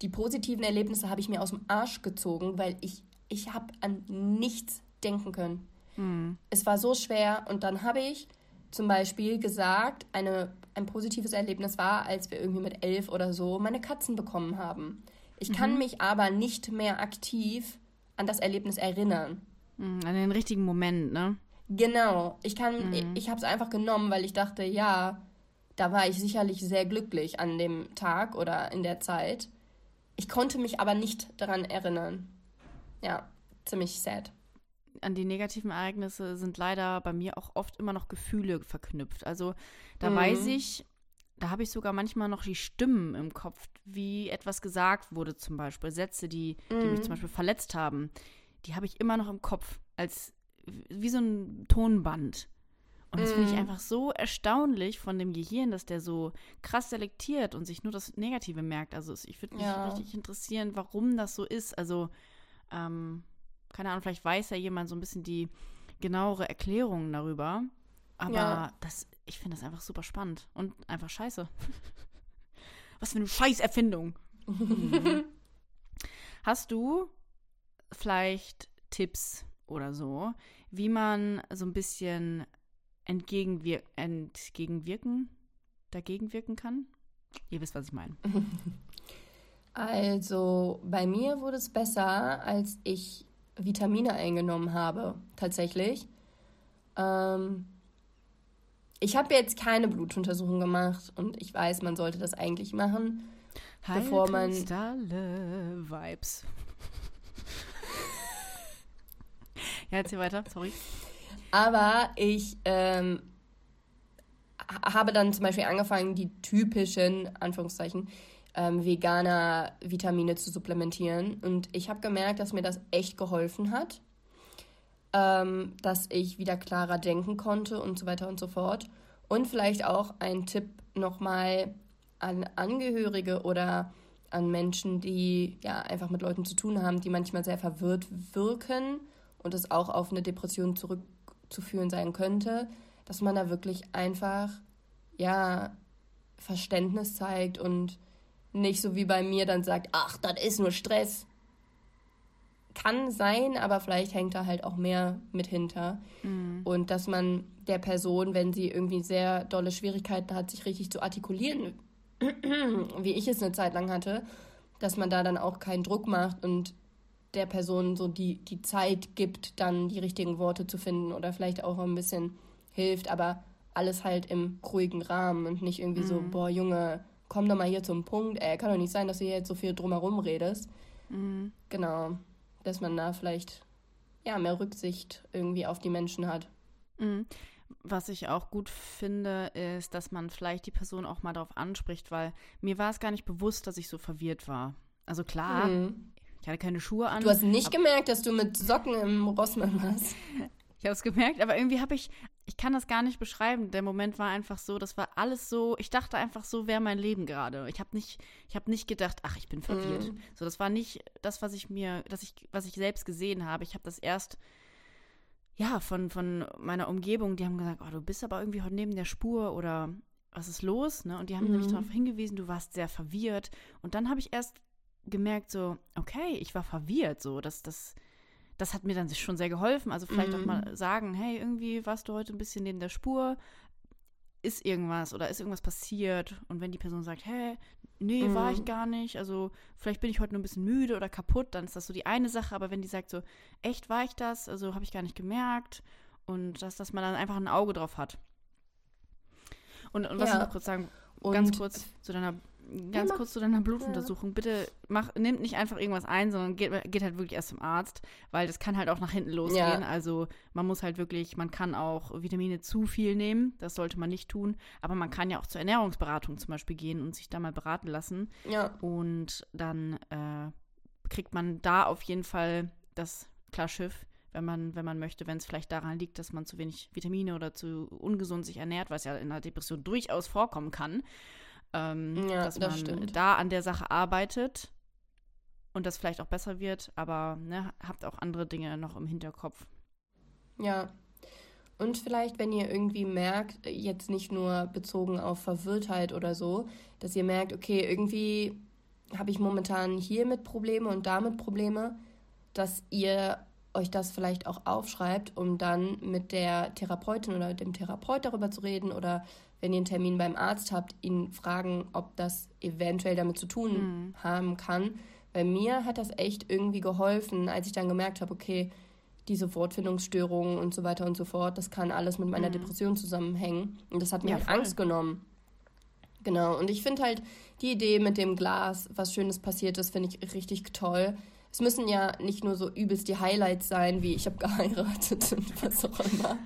die positiven Erlebnisse habe ich mir aus dem Arsch gezogen, weil ich ich habe an nichts denken können. Mhm. Es war so schwer und dann habe ich zum Beispiel gesagt, eine, ein positives Erlebnis war, als wir irgendwie mit elf oder so meine Katzen bekommen haben. Ich mhm. kann mich aber nicht mehr aktiv an das Erlebnis erinnern. Mhm, an den richtigen Moment, ne? Genau. Ich kann, mhm. ich, ich habe es einfach genommen, weil ich dachte, ja, da war ich sicherlich sehr glücklich an dem Tag oder in der Zeit. Ich konnte mich aber nicht daran erinnern. Ja, ziemlich sad. An die negativen Ereignisse sind leider bei mir auch oft immer noch Gefühle verknüpft. Also da mhm. weiß ich, da habe ich sogar manchmal noch die Stimmen im Kopf, wie etwas gesagt wurde, zum Beispiel. Sätze, die, die mich zum mhm. Beispiel verletzt haben, die habe ich immer noch im Kopf, als wie so ein Tonband. Und das finde ich mm. einfach so erstaunlich von dem Gehirn, dass der so krass selektiert und sich nur das Negative merkt. Also ich würde mich ja. richtig interessieren, warum das so ist. Also, ähm, keine Ahnung, vielleicht weiß ja jemand so ein bisschen die genauere Erklärung darüber. Aber ja. das, ich finde das einfach super spannend und einfach scheiße. Was für eine Scheißerfindung. Hast du vielleicht Tipps oder so, wie man so ein bisschen entgegenwir entgegenwirken, dagegen wirken kann? Ihr wisst, was ich meine. Also, bei mir wurde es besser, als ich Vitamine eingenommen habe, tatsächlich. Ähm, ich habe jetzt keine Blutuntersuchung gemacht und ich weiß, man sollte das eigentlich machen, Heil bevor man. Vibes. ja, erzähl weiter, sorry. Aber ich ähm, habe dann zum Beispiel angefangen, die typischen, Anführungszeichen, ähm, veganer Vitamine zu supplementieren. Und ich habe gemerkt, dass mir das echt geholfen hat. Ähm, dass ich wieder klarer denken konnte und so weiter und so fort. Und vielleicht auch ein Tipp nochmal an Angehörige oder an Menschen, die ja einfach mit Leuten zu tun haben, die manchmal sehr verwirrt wirken und es auch auf eine Depression zurück zu führen sein könnte, dass man da wirklich einfach, ja, Verständnis zeigt und nicht so wie bei mir dann sagt, ach, das ist nur Stress. Kann sein, aber vielleicht hängt da halt auch mehr mit hinter. Mhm. Und dass man der Person, wenn sie irgendwie sehr dolle Schwierigkeiten hat, sich richtig zu artikulieren, wie ich es eine Zeit lang hatte, dass man da dann auch keinen Druck macht und der Person so die, die Zeit gibt, dann die richtigen Worte zu finden oder vielleicht auch ein bisschen hilft, aber alles halt im ruhigen Rahmen und nicht irgendwie mhm. so, boah, Junge, komm doch mal hier zum Punkt, ey, kann doch nicht sein, dass du hier jetzt so viel drumherum redest. Mhm. Genau, dass man da vielleicht ja mehr Rücksicht irgendwie auf die Menschen hat. Mhm. Was ich auch gut finde, ist, dass man vielleicht die Person auch mal darauf anspricht, weil mir war es gar nicht bewusst, dass ich so verwirrt war. Also klar, mhm. Ich hatte keine Schuhe an. Du hast nicht gemerkt, dass du mit Socken im Rossmann warst. Ich habe es gemerkt, aber irgendwie habe ich, ich kann das gar nicht beschreiben. Der Moment war einfach so, das war alles so, ich dachte einfach so, wäre mein Leben gerade. Ich habe nicht, ich habe nicht gedacht, ach, ich bin verwirrt. Mm. So, das war nicht das, was ich mir, das ich, was ich selbst gesehen habe. Ich habe das erst, ja, von, von meiner Umgebung, die haben gesagt, oh, du bist aber irgendwie heute neben der Spur oder was ist los? Ne? Und die haben mm. nämlich darauf hingewiesen, du warst sehr verwirrt. Und dann habe ich erst gemerkt, so, okay, ich war verwirrt, so, dass das das hat mir dann schon sehr geholfen. Also vielleicht mhm. auch mal sagen, hey, irgendwie warst du heute ein bisschen neben der Spur, ist irgendwas oder ist irgendwas passiert? Und wenn die Person sagt, hey, nee, mhm. war ich mhm. gar nicht, also vielleicht bin ich heute nur ein bisschen müde oder kaputt, dann ist das so die eine Sache. Aber wenn die sagt so, echt war ich das, also habe ich gar nicht gemerkt und dass, dass man dann einfach ein Auge drauf hat. Und, und was ja. ich noch kurz sagen, und ganz kurz zu deiner ganz ja, kurz zu deiner Blutuntersuchung. Ja. Bitte mach, nimmt nicht einfach irgendwas ein, sondern geht, geht, halt wirklich erst zum Arzt, weil das kann halt auch nach hinten losgehen. Ja. Also man muss halt wirklich, man kann auch Vitamine zu viel nehmen, das sollte man nicht tun. Aber man kann ja auch zur Ernährungsberatung zum Beispiel gehen und sich da mal beraten lassen. Ja. Und dann äh, kriegt man da auf jeden Fall das Klarschiff wenn man, wenn man möchte, wenn es vielleicht daran liegt, dass man zu wenig Vitamine oder zu ungesund sich ernährt, was ja in einer Depression durchaus vorkommen kann ähm, ja, dass das man stimmt. da an der Sache arbeitet und das vielleicht auch besser wird, aber ne, habt auch andere Dinge noch im Hinterkopf. Ja. Und vielleicht, wenn ihr irgendwie merkt, jetzt nicht nur bezogen auf Verwirrtheit oder so, dass ihr merkt, okay, irgendwie habe ich momentan hiermit Probleme und damit Probleme, dass ihr euch das vielleicht auch aufschreibt, um dann mit der Therapeutin oder dem Therapeut darüber zu reden oder wenn ihr einen Termin beim Arzt habt, ihn fragen, ob das eventuell damit zu tun mhm. haben kann. Bei mir hat das echt irgendwie geholfen, als ich dann gemerkt habe, okay, diese Wortfindungsstörungen und so weiter und so fort, das kann alles mit meiner mhm. Depression zusammenhängen. Und das hat mir ja, halt Angst genommen. Genau. Und ich finde halt die Idee mit dem Glas, was Schönes passiert ist, finde ich richtig toll. Es müssen ja nicht nur so übelst die Highlights sein, wie ich habe geheiratet und was auch immer,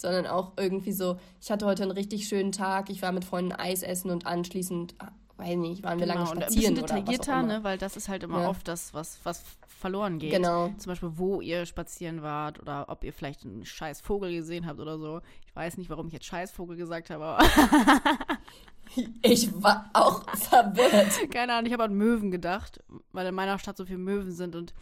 sondern auch irgendwie so, ich hatte heute einen richtig schönen Tag, ich war mit Freunden Eis essen und anschließend, ah, weiß nicht, waren wir genau, lange spazieren und ein bisschen detaillierter, ne, weil das ist halt immer ja. oft das, was, was verloren geht. Genau. Zum Beispiel, wo ihr spazieren wart oder ob ihr vielleicht einen scheiß Vogel gesehen habt oder so. Ich weiß nicht, warum ich jetzt Scheißvogel gesagt habe, aber Ich war auch verwirrt. Keine Ahnung, ich habe an Möwen gedacht, weil in meiner Stadt so viele Möwen sind und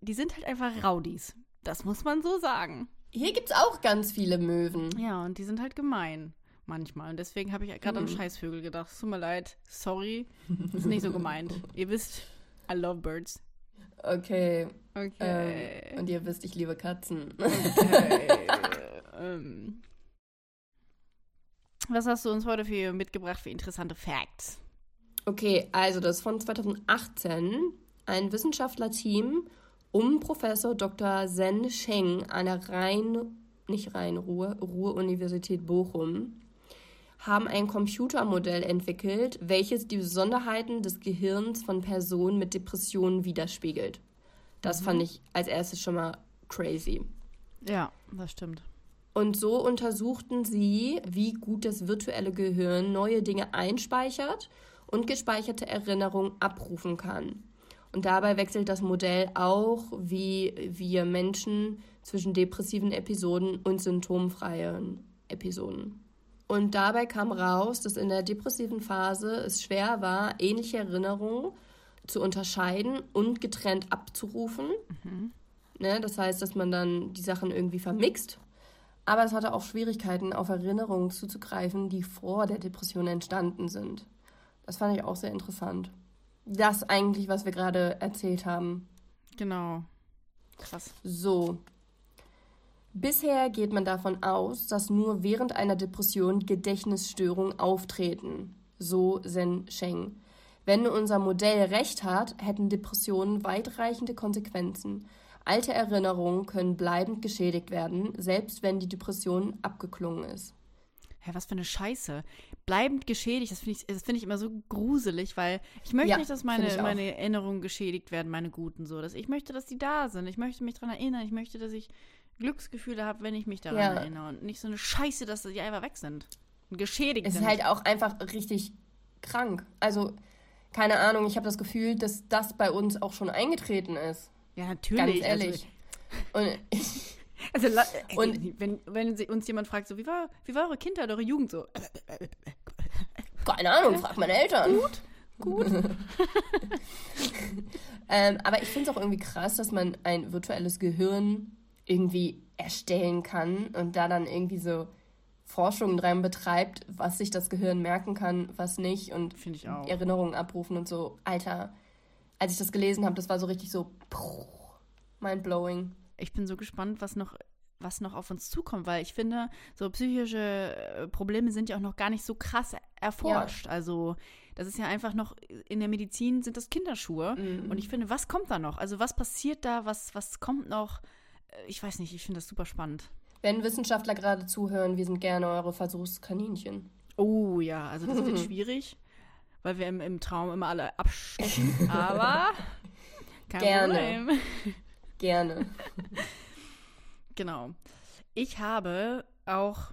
die sind halt einfach Raudis. Das muss man so sagen. Hier gibt es auch ganz viele Möwen. Ja, und die sind halt gemein. Manchmal. Und deswegen habe ich gerade mhm. an Scheißvögel gedacht. Tut mir leid. Sorry. Ist nicht so gemeint. ihr wisst, I love birds. Okay. Okay. Ähm, und ihr wisst, ich liebe Katzen. Okay. ähm. Was hast du uns heute für mitgebracht für interessante Facts? Okay, also das ist von 2018. Ein Wissenschaftlerteam um Professor Dr. Zen Sheng an der Rhein, nicht Rhein-Ruhr, Ruhr-Universität Bochum haben ein Computermodell entwickelt, welches die Besonderheiten des Gehirns von Personen mit Depressionen widerspiegelt. Das mhm. fand ich als erstes schon mal crazy. Ja, das stimmt. Und so untersuchten sie, wie gut das virtuelle Gehirn neue Dinge einspeichert und gespeicherte Erinnerungen abrufen kann. Und dabei wechselt das Modell auch, wie wir Menschen zwischen depressiven Episoden und symptomfreien Episoden. Und dabei kam raus, dass in der depressiven Phase es schwer war, ähnliche Erinnerungen zu unterscheiden und getrennt abzurufen. Mhm. Ne, das heißt, dass man dann die Sachen irgendwie vermixt. Aber es hatte auch Schwierigkeiten, auf Erinnerungen zuzugreifen, die vor der Depression entstanden sind. Das fand ich auch sehr interessant das eigentlich, was wir gerade erzählt haben. Genau. Krass. So. Bisher geht man davon aus, dass nur während einer Depression Gedächtnisstörungen auftreten. So Zen Sheng. Wenn unser Modell recht hat, hätten Depressionen weitreichende Konsequenzen. Alte Erinnerungen können bleibend geschädigt werden, selbst wenn die Depression abgeklungen ist. Hä, was für eine Scheiße. Bleibend geschädigt, das finde ich, das find ich immer so gruselig, weil ich möchte ja, nicht, dass meine, meine Erinnerungen geschädigt werden, meine guten so. Dass ich möchte, dass die da sind. Ich möchte mich daran erinnern. Ich möchte, dass ich Glücksgefühle habe, wenn ich mich daran ja. erinnere. Und nicht so eine Scheiße, dass die einfach weg sind. Geschädigt es sind. Es ist halt auch einfach richtig krank. Also, keine Ahnung, ich habe das Gefühl, dass das bei uns auch schon eingetreten ist. Ja, natürlich. Ganz ehrlich. Also, und ich, also, und wenn, wenn uns jemand fragt, so, wie war, wie war eure Kindheit, eure Jugend so? Keine Ahnung, frag meine Eltern. Gut, gut. ähm, aber ich finde es auch irgendwie krass, dass man ein virtuelles Gehirn irgendwie erstellen kann und da dann irgendwie so Forschungen dran betreibt, was sich das Gehirn merken kann, was nicht und Erinnerungen abrufen und so. Alter, als ich das gelesen habe, das war so richtig so mind blowing ich bin so gespannt, was noch was noch auf uns zukommt, weil ich finde, so psychische äh, Probleme sind ja auch noch gar nicht so krass erforscht. Ja. Also das ist ja einfach noch, in der Medizin sind das Kinderschuhe. Mhm. Und ich finde, was kommt da noch? Also was passiert da? Was, was kommt noch? Äh, ich weiß nicht, ich finde das super spannend. Wenn Wissenschaftler gerade zuhören, wir sind gerne eure Versuchskaninchen. Oh ja, also das wird schwierig, weil wir im, im Traum immer alle abstechen. aber kein gerne. Problem. Gerne. genau. Ich habe auch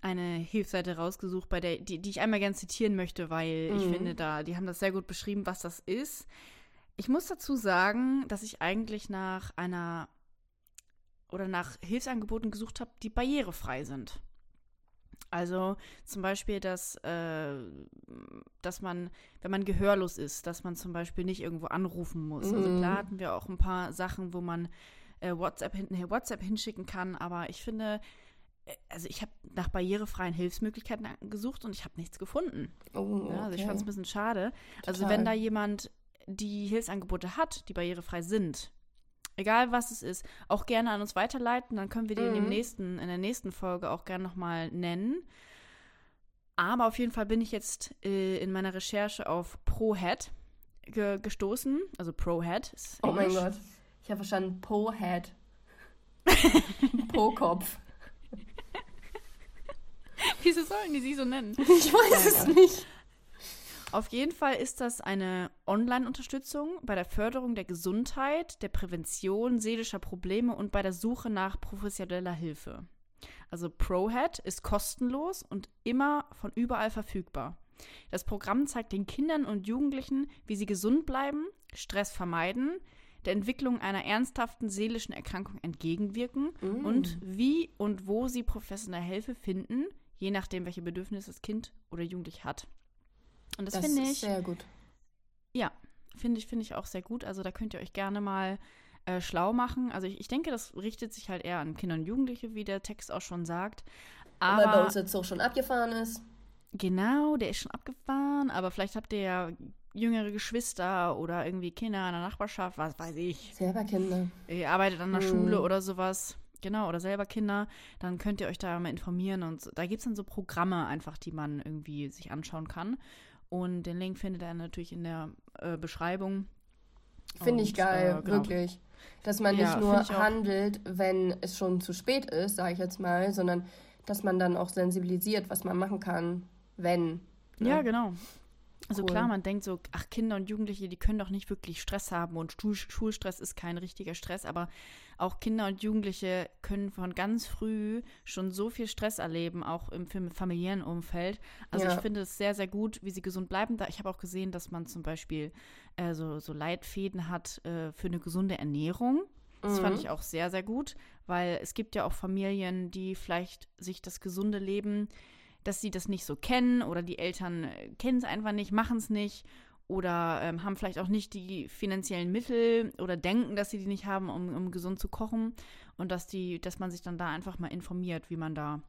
eine Hilfsseite rausgesucht, bei der, die, die ich einmal gerne zitieren möchte, weil mhm. ich finde, da, die haben das sehr gut beschrieben, was das ist. Ich muss dazu sagen, dass ich eigentlich nach einer oder nach Hilfsangeboten gesucht habe, die barrierefrei sind. Also zum Beispiel, dass, äh, dass man, wenn man gehörlos ist, dass man zum Beispiel nicht irgendwo anrufen muss. Also mhm. klar hatten wir auch ein paar Sachen, wo man äh, WhatsApp, hin, WhatsApp hinschicken kann, aber ich finde, äh, also ich habe nach barrierefreien Hilfsmöglichkeiten gesucht und ich habe nichts gefunden. Oh, okay. ja, also ich fand es ein bisschen schade. Total. Also wenn da jemand die Hilfsangebote hat, die barrierefrei sind, egal was es ist, auch gerne an uns weiterleiten. Dann können wir die mhm. in, dem nächsten, in der nächsten Folge auch gerne nochmal nennen. Aber auf jeden Fall bin ich jetzt äh, in meiner Recherche auf ProHead ge gestoßen. Also ProHead. Oh mein Gott. Ich habe verstanden ProHead. Po-Kopf. Wieso sollen die sie so nennen? Ich weiß es nicht. Auf jeden Fall ist das eine Online-Unterstützung bei der Förderung der Gesundheit, der Prävention seelischer Probleme und bei der Suche nach professioneller Hilfe. Also ProHead ist kostenlos und immer von überall verfügbar. Das Programm zeigt den Kindern und Jugendlichen, wie sie gesund bleiben, Stress vermeiden, der Entwicklung einer ernsthaften seelischen Erkrankung entgegenwirken mm. und wie und wo sie professionelle Hilfe finden, je nachdem, welche Bedürfnisse das Kind oder Jugendlich hat. Und das, das finde ich. sehr gut. Ja, finde ich, finde ich auch sehr gut. Also da könnt ihr euch gerne mal äh, schlau machen. Also ich, ich denke, das richtet sich halt eher an Kinder und Jugendliche, wie der Text auch schon sagt. Aber, Weil bei uns jetzt auch schon abgefahren ist. Genau, der ist schon abgefahren, aber vielleicht habt ihr ja jüngere Geschwister oder irgendwie Kinder in der Nachbarschaft, was weiß ich. Selber Kinder. Ihr arbeitet an der hm. Schule oder sowas. Genau, oder selber Kinder, dann könnt ihr euch da mal informieren und da gibt es dann so Programme einfach, die man irgendwie sich anschauen kann. Und den Link findet ihr natürlich in der äh, Beschreibung. Finde ich geil, äh, genau. wirklich. Dass man nicht ja, nur handelt, wenn es schon zu spät ist, sage ich jetzt mal, sondern dass man dann auch sensibilisiert, was man machen kann, wenn. Ne? Ja, genau. Also cool. klar, man denkt so, ach, Kinder und Jugendliche, die können doch nicht wirklich Stress haben und Schul Schulstress ist kein richtiger Stress, aber auch Kinder und Jugendliche können von ganz früh schon so viel Stress erleben, auch im familiären Umfeld. Also ja. ich finde es sehr, sehr gut, wie sie gesund bleiben. Ich habe auch gesehen, dass man zum Beispiel äh, so, so Leitfäden hat äh, für eine gesunde Ernährung. Das mhm. fand ich auch sehr, sehr gut, weil es gibt ja auch Familien, die vielleicht sich das gesunde Leben dass sie das nicht so kennen oder die Eltern äh, kennen es einfach nicht, machen es nicht oder ähm, haben vielleicht auch nicht die finanziellen Mittel oder denken, dass sie die nicht haben, um, um gesund zu kochen und dass die, dass man sich dann da einfach mal informiert, wie man da,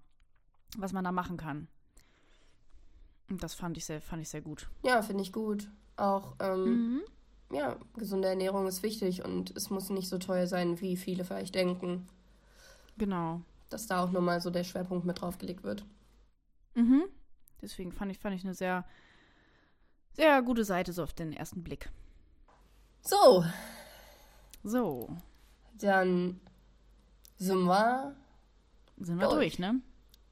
was man da machen kann. Und das fand ich sehr, fand ich sehr gut. Ja, finde ich gut. Auch ähm, mhm. ja, gesunde Ernährung ist wichtig und es muss nicht so teuer sein, wie viele vielleicht denken. Genau. Dass da auch nochmal so der Schwerpunkt mit draufgelegt wird. Mhm. Deswegen fand ich, fand ich eine sehr, sehr gute Seite so auf den ersten Blick. So. So. Dann sind wir. Sind wir durch, durch ne?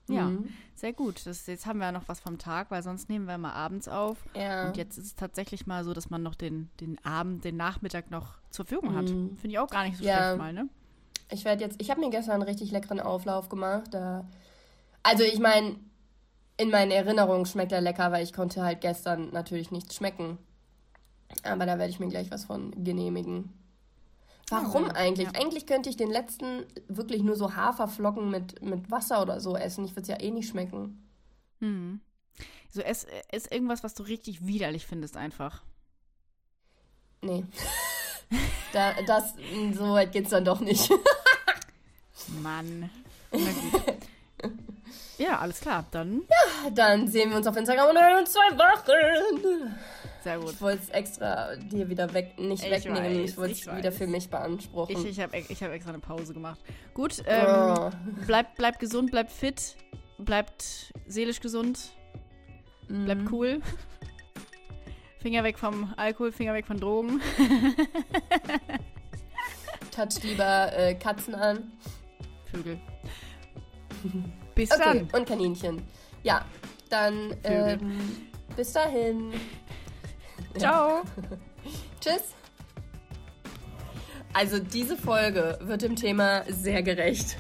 Ja, mhm. sehr gut. Das, jetzt haben wir ja noch was vom Tag, weil sonst nehmen wir mal abends auf. Ja. Und jetzt ist es tatsächlich mal so, dass man noch den, den Abend, den Nachmittag noch zur Verfügung hat. Mhm. Finde ich auch gar nicht so ja. schlecht mal, ne? Ich werde jetzt, ich habe mir gestern einen richtig leckeren Auflauf gemacht. Da, also ich meine, in meinen Erinnerungen schmeckt er lecker, weil ich konnte halt gestern natürlich nichts schmecken. Aber da werde ich mir gleich was von genehmigen. Warum ja, eigentlich? Ja. Eigentlich könnte ich den letzten wirklich nur so Haferflocken mit, mit Wasser oder so essen. Ich würde es ja eh nicht schmecken. Hm. So, es ist irgendwas, was du richtig widerlich findest, einfach. Nee. da, das, so weit geht's dann doch nicht. Mann. Na gut. Ja, alles klar. Dann. Ja, dann sehen wir uns auf Instagram und hören uns zwei Wochen. Sehr gut. Ich wollte es extra dir wieder weg, nicht ich wegnehmen. Weiß, ich wollte es wieder für mich beanspruchen. Ich, ich habe ich hab extra eine Pause gemacht. Gut, ähm, oh. bleibt bleib gesund, bleibt fit, bleibt seelisch gesund, mhm. bleibt cool. Finger weg vom Alkohol, Finger weg von Drogen. Touch lieber äh, Katzen an. Vögel. Bis okay, dann. Und Kaninchen. Ja, dann ähm, bis dahin. Ciao. Tschüss. Also diese Folge wird dem Thema sehr gerecht.